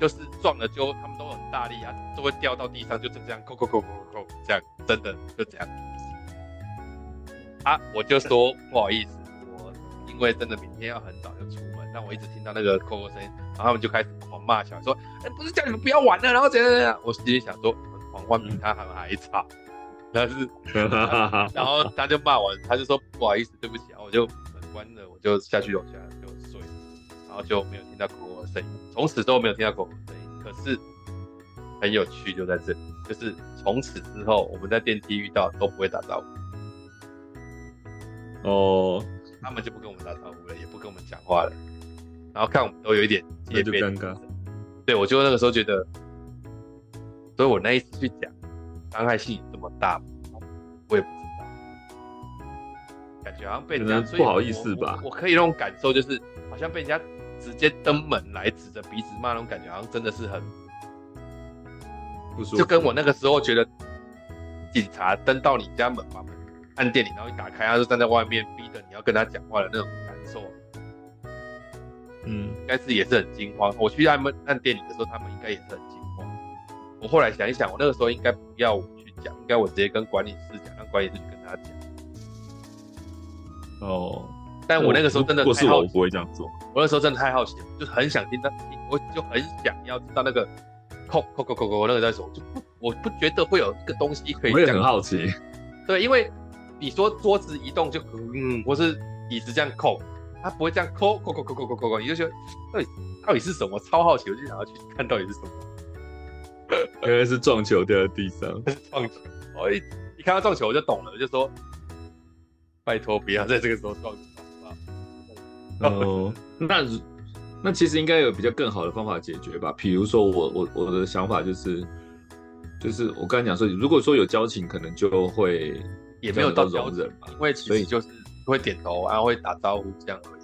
就是撞了就他们都很大力啊，都会掉到地上，就这样扣扣扣扣扣这样，真的就这样。啊，我就说不好意思，我因为真的明天要很早就出门，但我一直听到那个扣扣声音，然后他们就开始狂骂起来，说，哎、欸，不是叫你们不要玩了，然后怎样怎样。我心里想说，狂欢比他还还差，但是，*laughs* 然后他就骂我，他就说不好意思，对不起啊，我就门关了，我就下去楼下就睡，然后就没有听到狗狗的。声音，从此都没有听到狗狗声音。可是很有趣，就在这里，就是从此之后，我们在电梯遇到都不会打招呼。哦，他们就不跟我们打招呼了，也不跟我们讲话了。然后看我们都有一点也就尴尬。对，我就那个时候觉得，所以我那一次去讲，伤害性这么大，我也不知道，感觉好像被人家不好意思吧？我，我，我可以那种感受，就是好像被人家。直接登门来指着鼻子骂那种感觉，好像真的是很不舒服。就跟我那个时候觉得警察登到你家门，把门按电铃，然后一打开，他就站在外面，逼着你要跟他讲话的那种感受。嗯，应该是也是很惊慌。我去按门按电铃的时候，他们应该也是很惊慌。我后来想一想，我那个时候应该不要我去讲，应该我直接跟管理室讲，让管理室去跟他讲。哦。但我那个时候真的太好奇，我不会这样做。我那时候真的太好奇了，就是很想听他听，我就很想要知道那个扣扣扣扣扣那个在什么，就不我不觉得会有一个东西可以。我也很好奇。对，因为你说桌子移动就嗯，或是椅子这样扣，它不会这样扣扣扣扣扣扣扣，你就觉得到底到底是什么？超好奇，我就想要去看到底是什么。*laughs* 原来是撞球掉在地上。*laughs* 撞球，我一一看到撞球我就懂了，我就说拜托不要在这个时候撞球。哦，那那其实应该有比较更好的方法解决吧？比如说我我我的想法就是，就是我刚才讲说，如果说有交情，可能就会也没有到容忍嘛，因为其实就是会点头，然后会打招呼这样而已。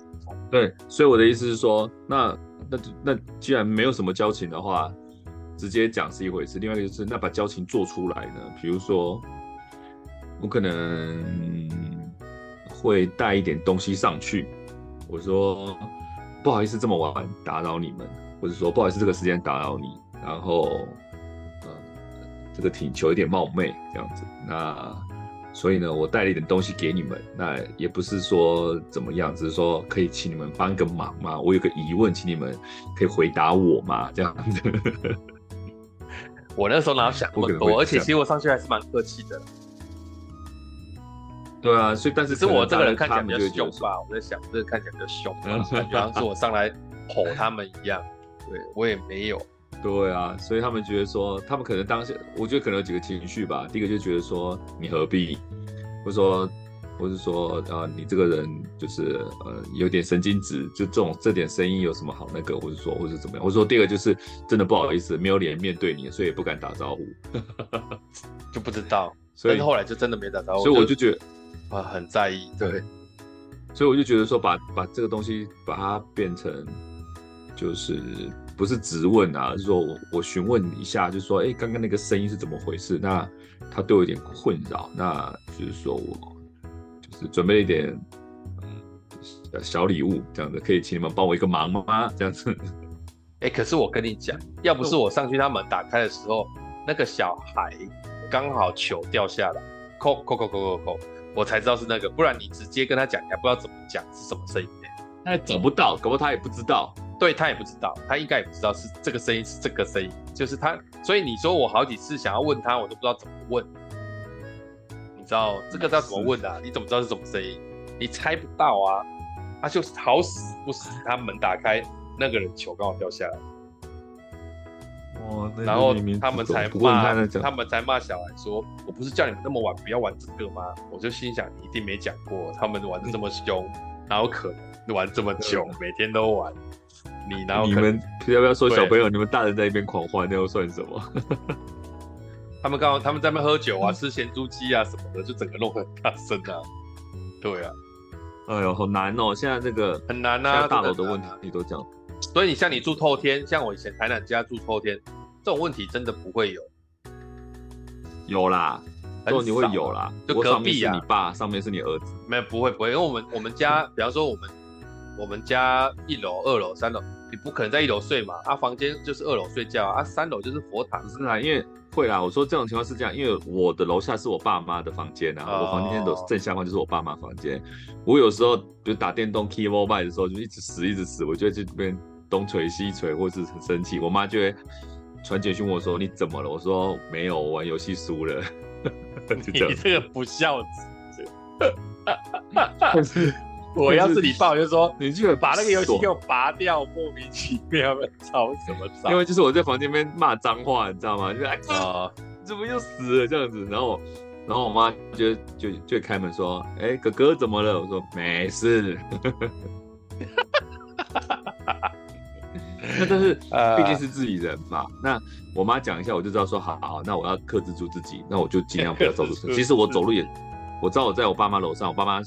对，所以我的意思是说，那那那既然没有什么交情的话，直接讲是一回事，另外一个就是那把交情做出来呢，比如说我可能会带一点东西上去，我说不好意思这么晚打扰你们，或者说不好意思这个时间打扰你，然后呃这个请求有点冒昧这样子，那。所以呢，我带了一点东西给你们，那也不是说怎么样，只是说可以请你们帮个忙嘛？我有个疑问，请你们可以回答我嘛？这样子。我那时候哪有想那么多，而且其实我上去还是蛮客气的。对啊，所以但是是我这个人看起来比较凶吧？我在想，这个看起来比较凶，感觉好像是我上来吼 *laughs* 他们一样。对，我也没有。对啊，所以他们觉得说，他们可能当时，我觉得可能有几个情绪吧。第一个就觉得说，你何必，或者说，或是说，啊，你这个人就是呃有点神经质，就这种这点声音有什么好那个，或者说，或者怎么样，或者说第二个就是真的不好意思，没有脸面对你，所以也不敢打招呼，*laughs* 就不知道。所以后来就真的没打招呼，所以我就觉得啊很在意，对。所以我就觉得说把，把把这个东西把它变成就是。不是质问啊，是说我我询问一下，就是说，哎，刚刚那个声音是怎么回事？那他对我有点困扰，那就是说我就是准备了一点嗯小礼物，这样子可以请你们帮我一个忙吗？这样子。*laughs* 哎，可是我跟你讲，要不是我上去，他门打开的时候，那个小孩刚好球掉下来，扣扣扣扣扣扣，我才知道是那个，不然你直接跟他讲，你还不知道怎么讲是什么声音呢？他还找不到，搞不好他也不知道。对，他也不知道，他应该也不知道是这个声音是这个声音，就是他。所以你说我好几次想要问他，我都不知道怎么问。你知道这个要怎么问的啊？你怎么知道是什么声音？你猜不到啊！他就是好死不死，他门打开，那个人球刚好掉下来。哇！然后他们才骂，他们才骂小孩说：“我不是叫你们那么晚不要玩这个吗？”我就心想，你一定没讲过，他们玩的这么凶，哪有可能玩这么久，每天都玩。你然后你们要不要说小朋友？你们大人在一边狂欢，那又算什么？*laughs* 他们刚好他们在那边喝酒啊，吃咸猪鸡啊什么的，就整个弄很大声啊。对啊，哎呦，好难哦！现在这个很难啊，大楼的问题你都讲。所以你像你住透天，像我以前台南家住透天，这种问题真的不会有。有啦，这种你会有啦，就隔壁啊，你爸上面是你儿子，没有不会不会，因为我们我们家，比方说我们。我们家一楼、二楼、三楼，你不可能在一楼睡嘛？啊，房间就是二楼睡觉啊，三楼就是佛堂。是啊，因为会啦。我说这种情况是这样，因为我的楼下是我爸妈的房间啊，哦、我房间都正下方就是我爸妈房间。我有时候就打电动 key mobile 的时候，就一直死一直死，我就在这边东锤西锤，或是很生气。我妈就会传简讯我说：“你怎么了？”我说：“没有，我玩游戏输了。*laughs* *laughs* ”你这个不孝子。*laughs* *laughs* 我要是你爸，我就说你去把那个游戏给我拔掉，莫名其妙的吵什么吵？因为就是我在房间里面骂脏话，你知道吗？就哎啊，怎么又死了这样子？然后，然后我妈就就就开门说：“哎、欸，哥哥怎么了？”我说：“没事。*laughs* ”那但是毕竟是自己人嘛，那我妈讲一下，我就知道说好，好，那我要克制住自己，那我就尽量不要走路。其实我走路也，我知道我在我爸妈楼上，我爸妈。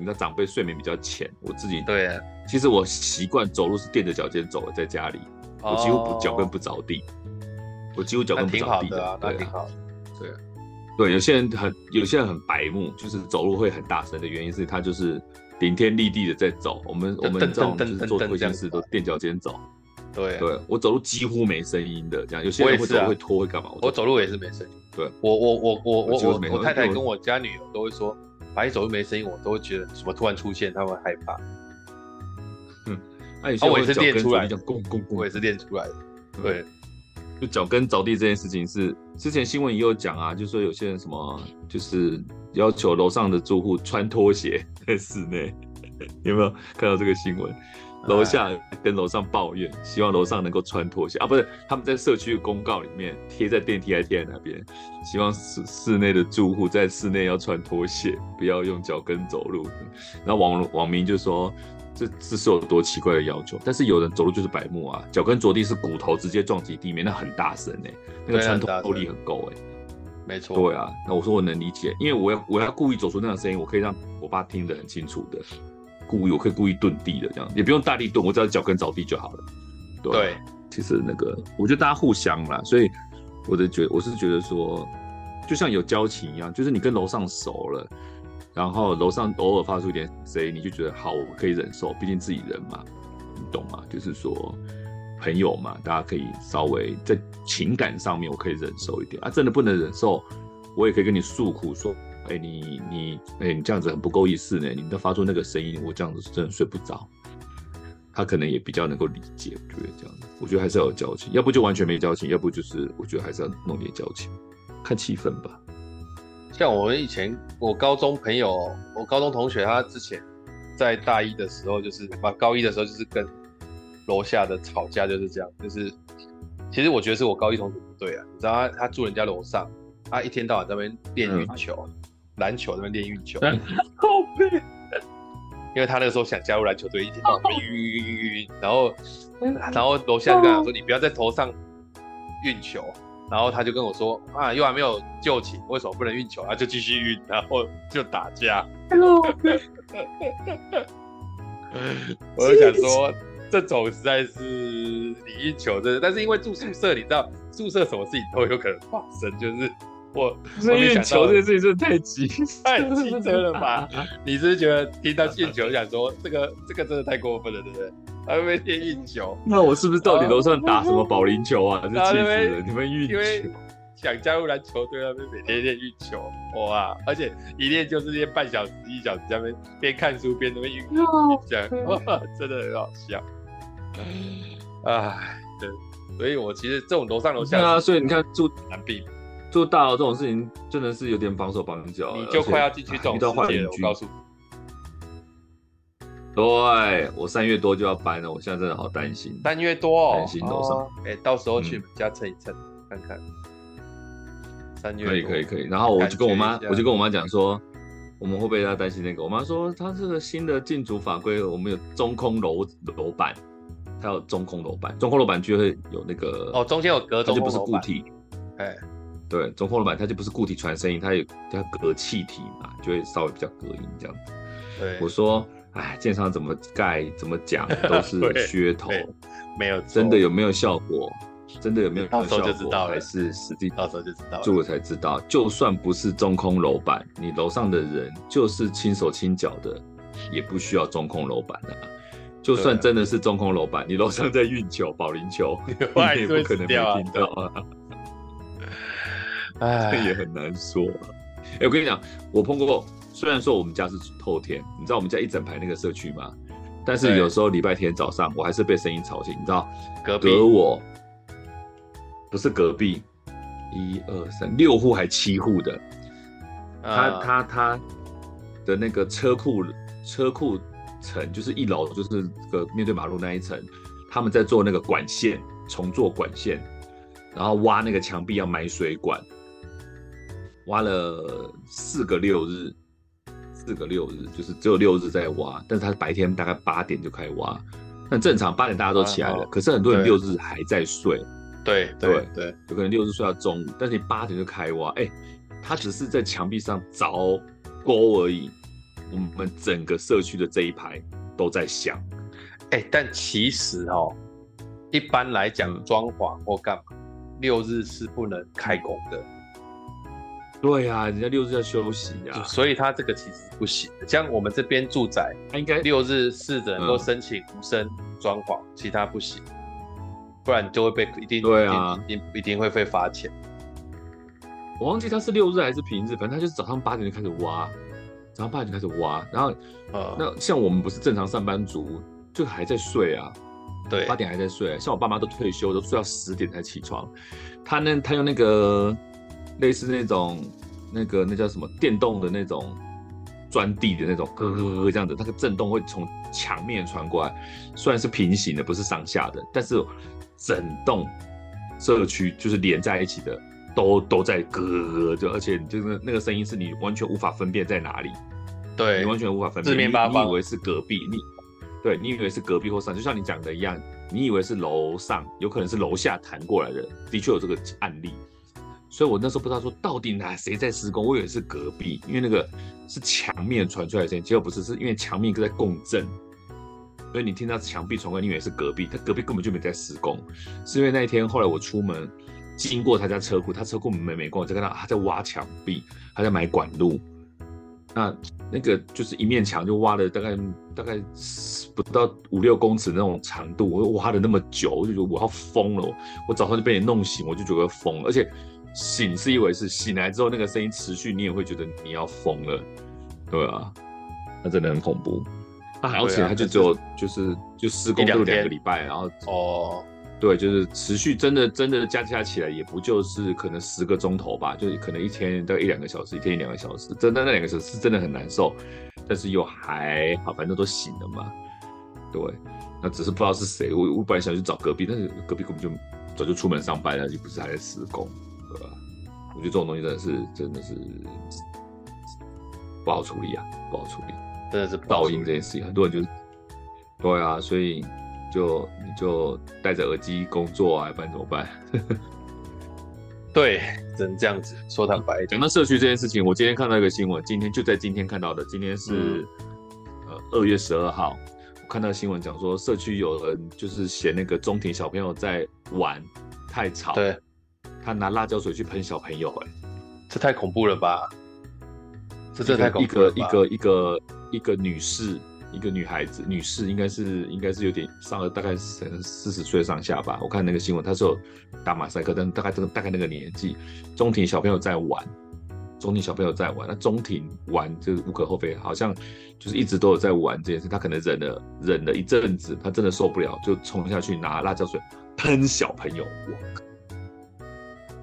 你的长辈睡眠比较浅，我自己对，其实我习惯走路是垫着脚尖走的，在家里，我几乎不脚跟不着地，我几乎脚跟不着地的，那挺好的，对，对，有些人很，有些人很白目，就是走路会很大声的原因是他就是顶天立地的在走，我们我们这种就是做这件事都垫脚尖走，对，对我走路几乎没声音的，这样有些人会走会拖会干嘛？我走路也是没声音，对我我我我我我太太跟我家女儿都会说。白一走又没声音，我都会觉得什么突然出现，他们会害怕。嗯，那、啊、我也是练出来的，我也是练出来的。对，就脚跟着地这件事情是之前新闻也有讲啊，就说有些人什么就是要求楼上的住户穿拖鞋在室内，*laughs* 有没有看到这个新闻？楼下跟楼上抱怨，希望楼上能够穿拖鞋啊，不是他们在社区的公告里面贴在电梯还贴在那边，希望室室内的住户在室内要穿拖鞋，不要用脚跟走路。然后网网民就说，这这是有多奇怪的要求？但是有人走路就是白目啊，脚跟着地是骨头直接撞击地面，那很大声哎、欸，那个穿透力很够哎、欸，没错。对啊，那我说我能理解，因为我要我要故意走出那样的声音，我可以让我爸听得很清楚的。故意我可以故意遁地的这样，也不用大力遁，我只要脚跟着地就好了。对，对其实那个我觉得大家互相啦，所以我的觉我是觉得说，就像有交情一样，就是你跟楼上熟了，然后楼上偶尔发出一点声音，你就觉得好，我可以忍受，毕竟自己人嘛，你懂吗？就是说。朋友嘛，大家可以稍微在情感上面，我可以忍受一点啊。真的不能忍受，我也可以跟你诉苦说，哎、欸，你你哎、欸，你这样子很不够意思呢。你都发出那个声音，我这样子是真的睡不着。他可能也比较能够理解，我觉得这样子，我觉得还是要有交情，要不就完全没交情，要不就是我觉得还是要弄点交情，看气氛吧。像我们以前，我高中朋友，我高中同学，他之前在大一的时候，就是把高一的时候就是跟。楼下的吵架就是这样，就是其实我觉得是我高一同学不对啊，你知道他他住人家楼上，他一天到晚在那边练运球，篮、嗯、球在那边练运球，因为他那个时候想加入篮球队，一天到晚晕晕晕晕晕，然后然后楼下就跟他说，你不要在头上运球，然后他就跟我说啊，又还没有就寝，为什么不能运球？他就继续运，然后就打架，*laughs* 我就想说。这种实在是你运球真的，但是因为住宿舍，你知道宿舍什么事情都有可能发生，就是我运球这件事情真的太急 *laughs* 太 *laughs* 机车了吧？*laughs* 你是不是觉得听到运球想说这个这个真的太过分了，对不对？还会被电运球，那我是不是到底楼上打什么保龄球啊？这气死了！你们运球。想加入篮球队，那边每天练运球，哇！而且一练就是练半小时一小时，在那边边看书边那边运讲，哇，真的很好笑。唉，对，所以我其实这种楼上楼下啊，所以你看住难避免，住大楼这种事情真的是有点绑手绑脚，你就快要进去这种世界了。我告诉你，对我三月多就要搬了，我现在真的好担心。三月多哦，担心楼上。哎、哦欸，到时候去你们家蹭一蹭，看看。三月可以可以可以，然后我就跟我妈，我就跟我妈讲说，我们会不会要担心那个？我妈说，她这个新的进驻法规，我们有中空楼楼板，它有中空楼板，中空楼板就会有那个哦，中间有隔中，它就不是固体，哎，对，中空楼板它就不是固体传声音，它有它隔气体嘛，就会稍微比较隔音这样子。对，我说，哎，建商怎么盖怎么讲 *laughs* 都是噱头，没有真的有没有效果？真的有没有到时候就知道了，还是实际到时候就知道，住了才知道。就算不是中空楼板，你楼上的人就是轻手轻脚的，也不需要中空楼板的。就算真的是中空楼板，你楼上在运球、保龄球，*laughs* 你也不可能没听到啊。哎，这也很难说。哎，我跟你讲，我碰过，虽然说我们家是透天，你知道我们家一整排那个社区吗？但是有时候礼拜天早上，我还是被声音吵醒，你知道，隔壁隔我。不是隔壁，一二三六户还七户的，他他他的那个车库车库层就是一楼就是个面对马路那一层，他们在做那个管线重做管线，然后挖那个墙壁要埋水管，挖了四个六日，四个六日就是只有六日在挖，但是他白天大概八点就开始挖，很正常八点大家都起来了，可是很多人六日还在睡。对对对，有可能六日睡到中午，但是你八点就开挖，哎、欸，他只是在墙壁上凿沟而已。我们整个社区的这一排都在响，哎、欸，但其实哦，一般来讲，装潢或干嘛，六日是不能开工的。对呀、啊，人家六日要休息呀、啊，所以他这个其实不行。像我们这边住宅，他应该六日是只能够申请无声装潢，其他不行。不然就会被一定对啊，一定一定会被罚钱。我忘记他是六日还是平日，反正他就是早上八点就开始挖，早上八点就开始挖，然后呃，那像我们不是正常上班族，就还在睡啊，对，八点还在睡，像我爸妈都退休，都睡到十点才起床。他那他用那个类似那种那个那叫什么电动的那种钻地的那种咯咯咯这样子，那个震动会从墙面传过来，虽然是平行的，不是上下的，但是。整栋社区就是连在一起的，都都在咯咯，就而且就是那个声音是你完全无法分辨在哪里，对，你完全无法分辨，你你以为是隔壁，你对你以为是隔壁或上，就像你讲的一样，你以为是楼上，有可能是楼下弹过来的，的确有这个案例，所以我那时候不知道说到底哪谁在施工，我以为是隔壁，因为那个是墙面传出来的声音，结果不是，是因为墙面在共振，所以你听到墙壁传过来，你以为是隔壁，他隔壁根本就没在施工，是因为那一天后来我出门经过他家车库，他车库门没没关，我就看到他在挖墙壁，他在买管路。那那个就是一面墙，就挖了大概大概不到五六公尺那种长度，我挖了那么久，我就觉得我要疯了。我早上就被你弄醒，我就觉得疯了。而且醒是一回事，醒来之后那个声音持续，你也会觉得你要疯了，对啊，那真的很恐怖。那还要起来，他就只有就是就施工就两个礼拜，然后哦。对，就是持续，真的真的加加起来也不就是可能十个钟头吧，就可能一天大概一两个小时，一天一两个小时，真的那两个小时是真的很难受，但是又还好，反正都醒了嘛。对，那只是不知道是谁，我我本来想去找隔壁，但是隔壁根本就早就出门上班了，就不是还在施工？我觉得这种东西真的是真的是不好处理啊，不好处理，真的是噪音这件事情，很多人就对啊，所以。就你就戴着耳机工作啊，不然怎么办？*laughs* 对，只能这样子说坦白。讲到社区这件事情，我今天看到一个新闻，今天就在今天看到的。今天是、嗯、呃二月十二号，我看到新闻讲说，社区有人就是嫌那个中庭小朋友在玩太吵，对，他拿辣椒水去喷小朋友、欸，哎，这太恐怖了吧？这这太恐怖了？一个一个一个一个女士。一个女孩子，女士应该是应该是有点上了，大概四四十岁上下吧。我看那个新闻，她说打马赛克，但大概这个大概那个年纪，中庭小朋友在玩，中庭小朋友在玩，那中庭玩就是无可厚非，好像就是一直都有在玩这件事。他可能忍了忍了一阵子，他真的受不了，就冲下去拿辣椒水喷小朋友。我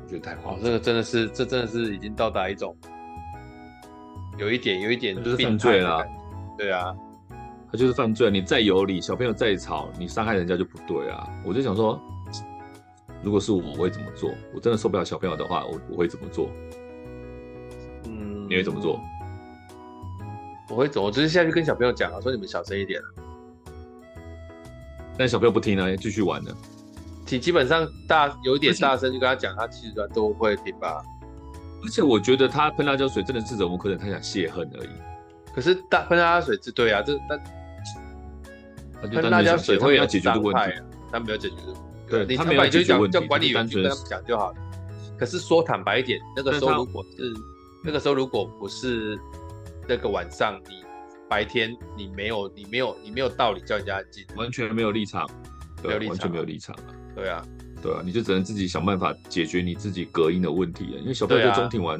我觉得太夸张，这个真的是，这真的是已经到达一种有一点有一点就是犯罪了，对啊。他就是犯罪，你再有理，小朋友再吵，你伤害人家就不对啊！我就想说，如果是我，我会怎么做？我真的受不了小朋友的话，我我会怎么做？嗯，你会怎么做？我会怎么？我直接下去跟小朋友讲啊，说你们小声一点。但小朋友不听呢，继续玩呢。基基本上大有一点大声就跟他讲，他其实都会听吧。而且我觉得他喷辣椒水真的是忍无可忍，他想泄恨而已。可是大喷辣椒水是对啊，这那。喷辣椒水会要解决的问题，他没有解决这个问题。对，你坦白就讲叫管理员去跟他们讲就好了。可是说坦白一点，那个时候如果是那个时候如果不是那个晚上，你白天你没有你没有你没有道理叫人家进，完全没有立场，对，完全没有立场。对啊，对啊，你就只能自己想办法解决你自己隔音的问题了。因为小朋友在中庭玩，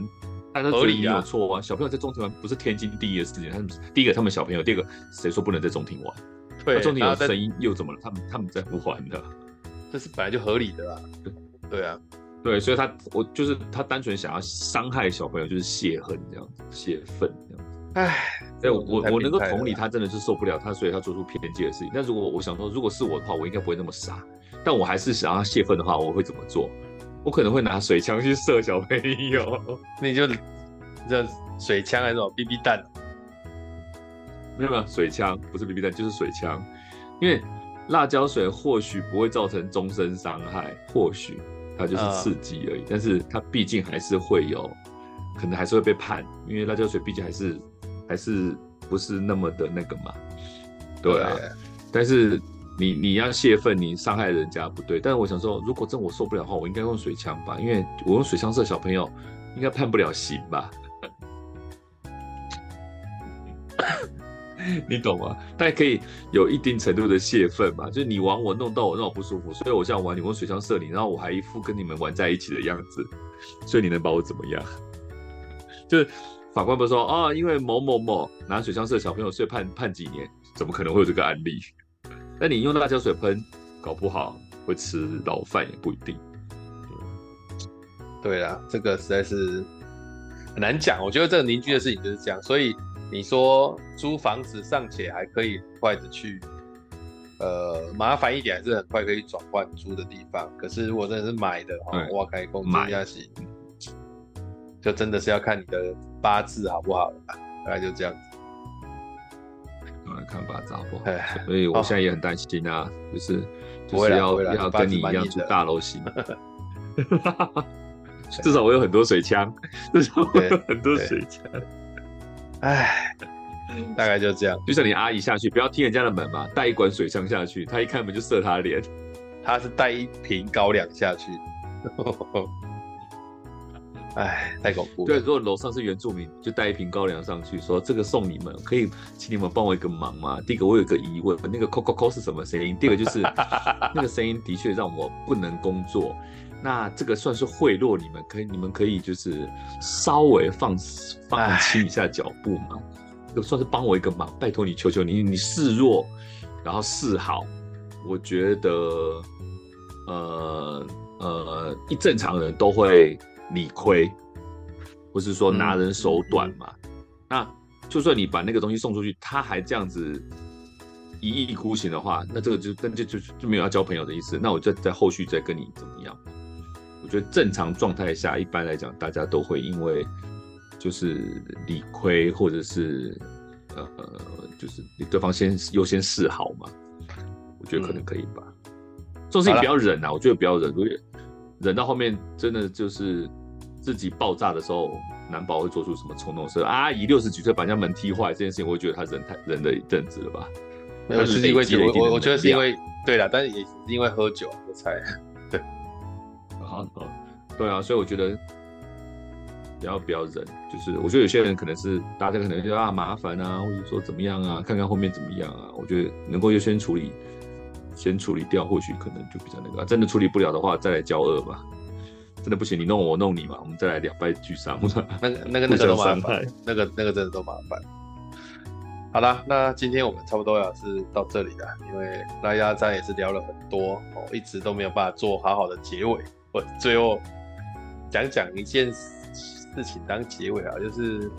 大家觉得你有错啊。小朋友在中庭玩不是天经地义的事情。他们第一个他们小朋友，第二个谁说不能在中庭玩？对，中庭有声音又怎么了？他们他们在不还的，这是本来就合理的啦。对对啊，对，所以他我就是他单纯想要伤害小朋友，就是泄恨这样子，泄愤这样子。唉，对我我我能够同理他，真的是受不了他，所以他做出偏激的事情。但如果我想说，如果是我的话，我应该不会那么傻。但我还是想要泄愤的话，我会怎么做？我可能会拿水枪去射小朋友。*laughs* 那你就这水枪还是什么 BB 弹？没有没有，水枪不是 BB 弹，就是水枪。因为辣椒水或许不会造成终身伤害，或许它就是刺激而已。Uh, 但是它毕竟还是会有，可能还是会被判，因为辣椒水毕竟还是还是不是那么的那个嘛。对啊。对但是你你要泄愤，你伤害人家不对。但是我想说，如果真我受不了的话，我应该用水枪吧，因为我用水枪射小朋友，应该判不了刑吧。*laughs* 你懂吗？但可以有一定程度的泄愤嘛，就是你玩我弄到我让我不舒服，所以我这样玩你，用水枪射你，然后我还一副跟你们玩在一起的样子，所以你能把我怎么样？*laughs* 就是法官不是说啊、因为某某某拿水枪射小朋友，所以判判几年？怎么可能会有这个案例？那你用辣椒水喷，搞不好会吃牢饭也不一定。对啦，这个实在是很难讲。我觉得这个邻居的事情就是这样，所以。你说租房子尚且还可以很快的去，呃，麻烦一点还是很快可以转换租的地方。可是如果真的是买的话，挖开工资下去，就真的是要看你的八字好不好了，大概就这样子。来看八字好不？所以我现在也很担心啊，就是就是要要跟你一样住大楼型。*laughs* 至少我有很多水枪，至少我有很多水枪。*laughs* 哎，大概就这样。就像你阿姨下去，不要踢人家的门嘛，带一管水枪下去，她一开门就射她脸。她是带一瓶高粱下去。*laughs* 哎，太恐怖了。对，如果楼上是原住民，就带一瓶高粱上去，说这个送你们，可以请你们帮我一个忙吗？第一个我有一个疑问，那个扣扣扣是什么声音？第二个就是 *laughs* 那个声音的确让我不能工作。那这个算是贿赂你们，可以你们可以就是稍微放放轻一下脚步吗？就算是帮我一个忙，拜托你，求求你，你示弱，然后示好。我觉得，呃呃，一正常人都会。理亏，不是说拿人手短嘛？嗯、那就算你把那个东西送出去，他还这样子一意孤行的话，那这个就那就就就没有要交朋友的意思。那我再在后续再跟你怎么样？我觉得正常状态下，一般来讲，大家都会因为就是理亏，或者是呃就是你对方先优先示好嘛。我觉得可能可以吧。这种事情不要忍啊！我觉得不要忍，忍到后面真的就是自己爆炸的时候，难保会做出什么冲动事。阿姨六十几岁把人家门踢坏这件事情，我会觉得他忍太忍了一阵子了吧？没有，是因为我我我觉得是因为对了，但是也是因为喝酒喝菜。*laughs* 对，好，好，对啊，所以我觉得不要不要忍，就是我觉得有些人可能是大家可能觉得啊麻烦啊，或者说怎么样啊，看看后面怎么样啊。我觉得能够优先处理。先处理掉，或许可能就比较那个、啊。真的处理不了的话，再来交恶吧。真的不行，你弄我，我弄你嘛，我们再来两败俱伤。*laughs* 那个、那个、那个都麻烦，那个、那个真的都麻烦。好啦，那今天我们差不多也是到这里了，因为拉压战也是聊了很多哦，一直都没有办法做好好的结尾。我最后讲讲一件事情当结尾啊，就是，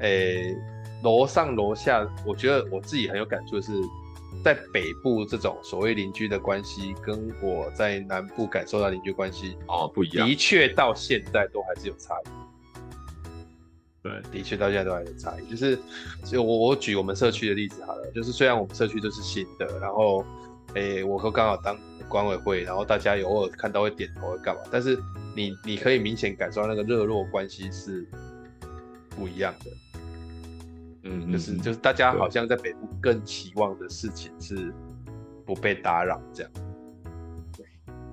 诶、欸，楼上楼下，我觉得我自己很有感触的是。在北部这种所谓邻居的关系，跟我在南部感受到邻居关系哦不一样，的确到现在都还是有差异。对，的确到现在都还有差异。就是，就我我举我们社区的例子好了，就是虽然我们社区都是新的，然后，诶、欸，我刚好当管委会，然后大家有偶尔看到会点头会干嘛，但是你你可以明显感受到那个热络关系是不一样的。嗯，就是就是大家好像在北部更期望的事情是不被打扰这样。对，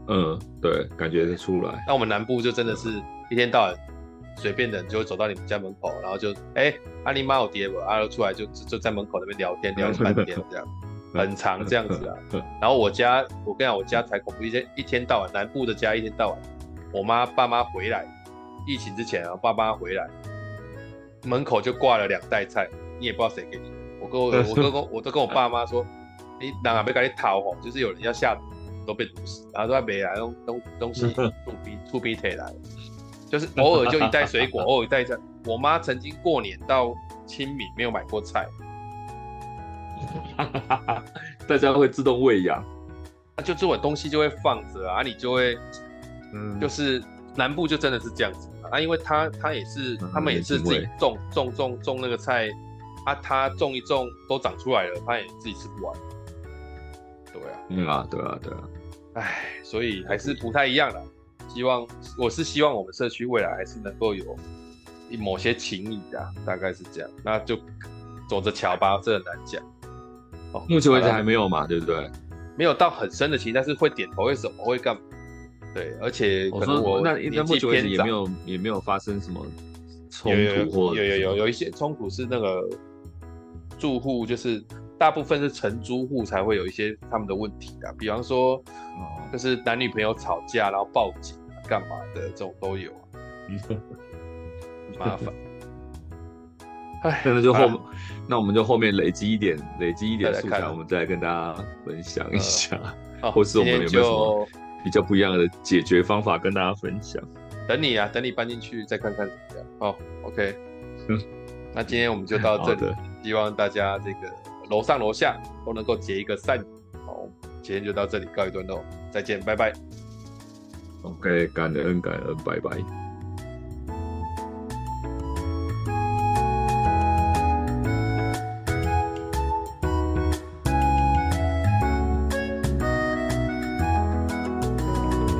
嗯，对，感觉得出来。那我们南部就真的是一天到晚随便的人就会走到你们家门口，然后就哎，阿里妈有爹不？阿出来就就在门口那边聊天聊半天这样，*laughs* 很长这样子啊。*laughs* 然后我家，我跟你讲，我家才恐怖一天，一天到晚南部的家一天到晚，我妈爸妈回来，疫情之前啊，爸妈回来。门口就挂了两袋菜，你也不知道谁给你。我跟我我都跟我都跟我爸妈说，你哪还没赶紧逃吼，就是有人要下毒都被毒死，然后都还没来，东东东西出鼻出鼻腿来，就是偶尔就一袋水果，偶尔一袋菜。我妈曾经过年到清明没有买过菜，大家会自动喂养，那就这种东西就会放着啊，你就会，嗯，就是南部就真的是这样子。啊，因为他他也是，他们也是自己种种种种那个菜，啊，他种一种都长出来了，他也自己吃不完。对啊，嗯啊，对啊，对啊。唉，所以还是不太一样的。希望我是希望我们社区未来还是能够有某些情谊的，大概是这样。那就走着瞧吧，这很难讲。哦，目前为止还没有嘛，对不对？没有到很深的情，但是会点头，会什么，会干嘛？对，而且可能我那那目前为止也没有也没有发生什么冲突或有有有有一些冲突是那个住户，就是大部分是承租户才会有一些他们的问题的，比方说就是男女朋友吵架然后报警干嘛的这种都有，*laughs* 麻烦。哎，*laughs* 那就后那我们就后面累积一点累积一点素材，我们再来跟大家分享一下，或是我们有没有什么。比较不一样的解决方法跟大家分享。等你啊，等你搬进去再看看怎么样。好，OK。嗯，*laughs* 那今天我们就到这里，希望大家这个楼上楼下都能够结一个善缘。好，今天就到这里告一段落，再见，拜拜。OK，感恩感恩，拜拜。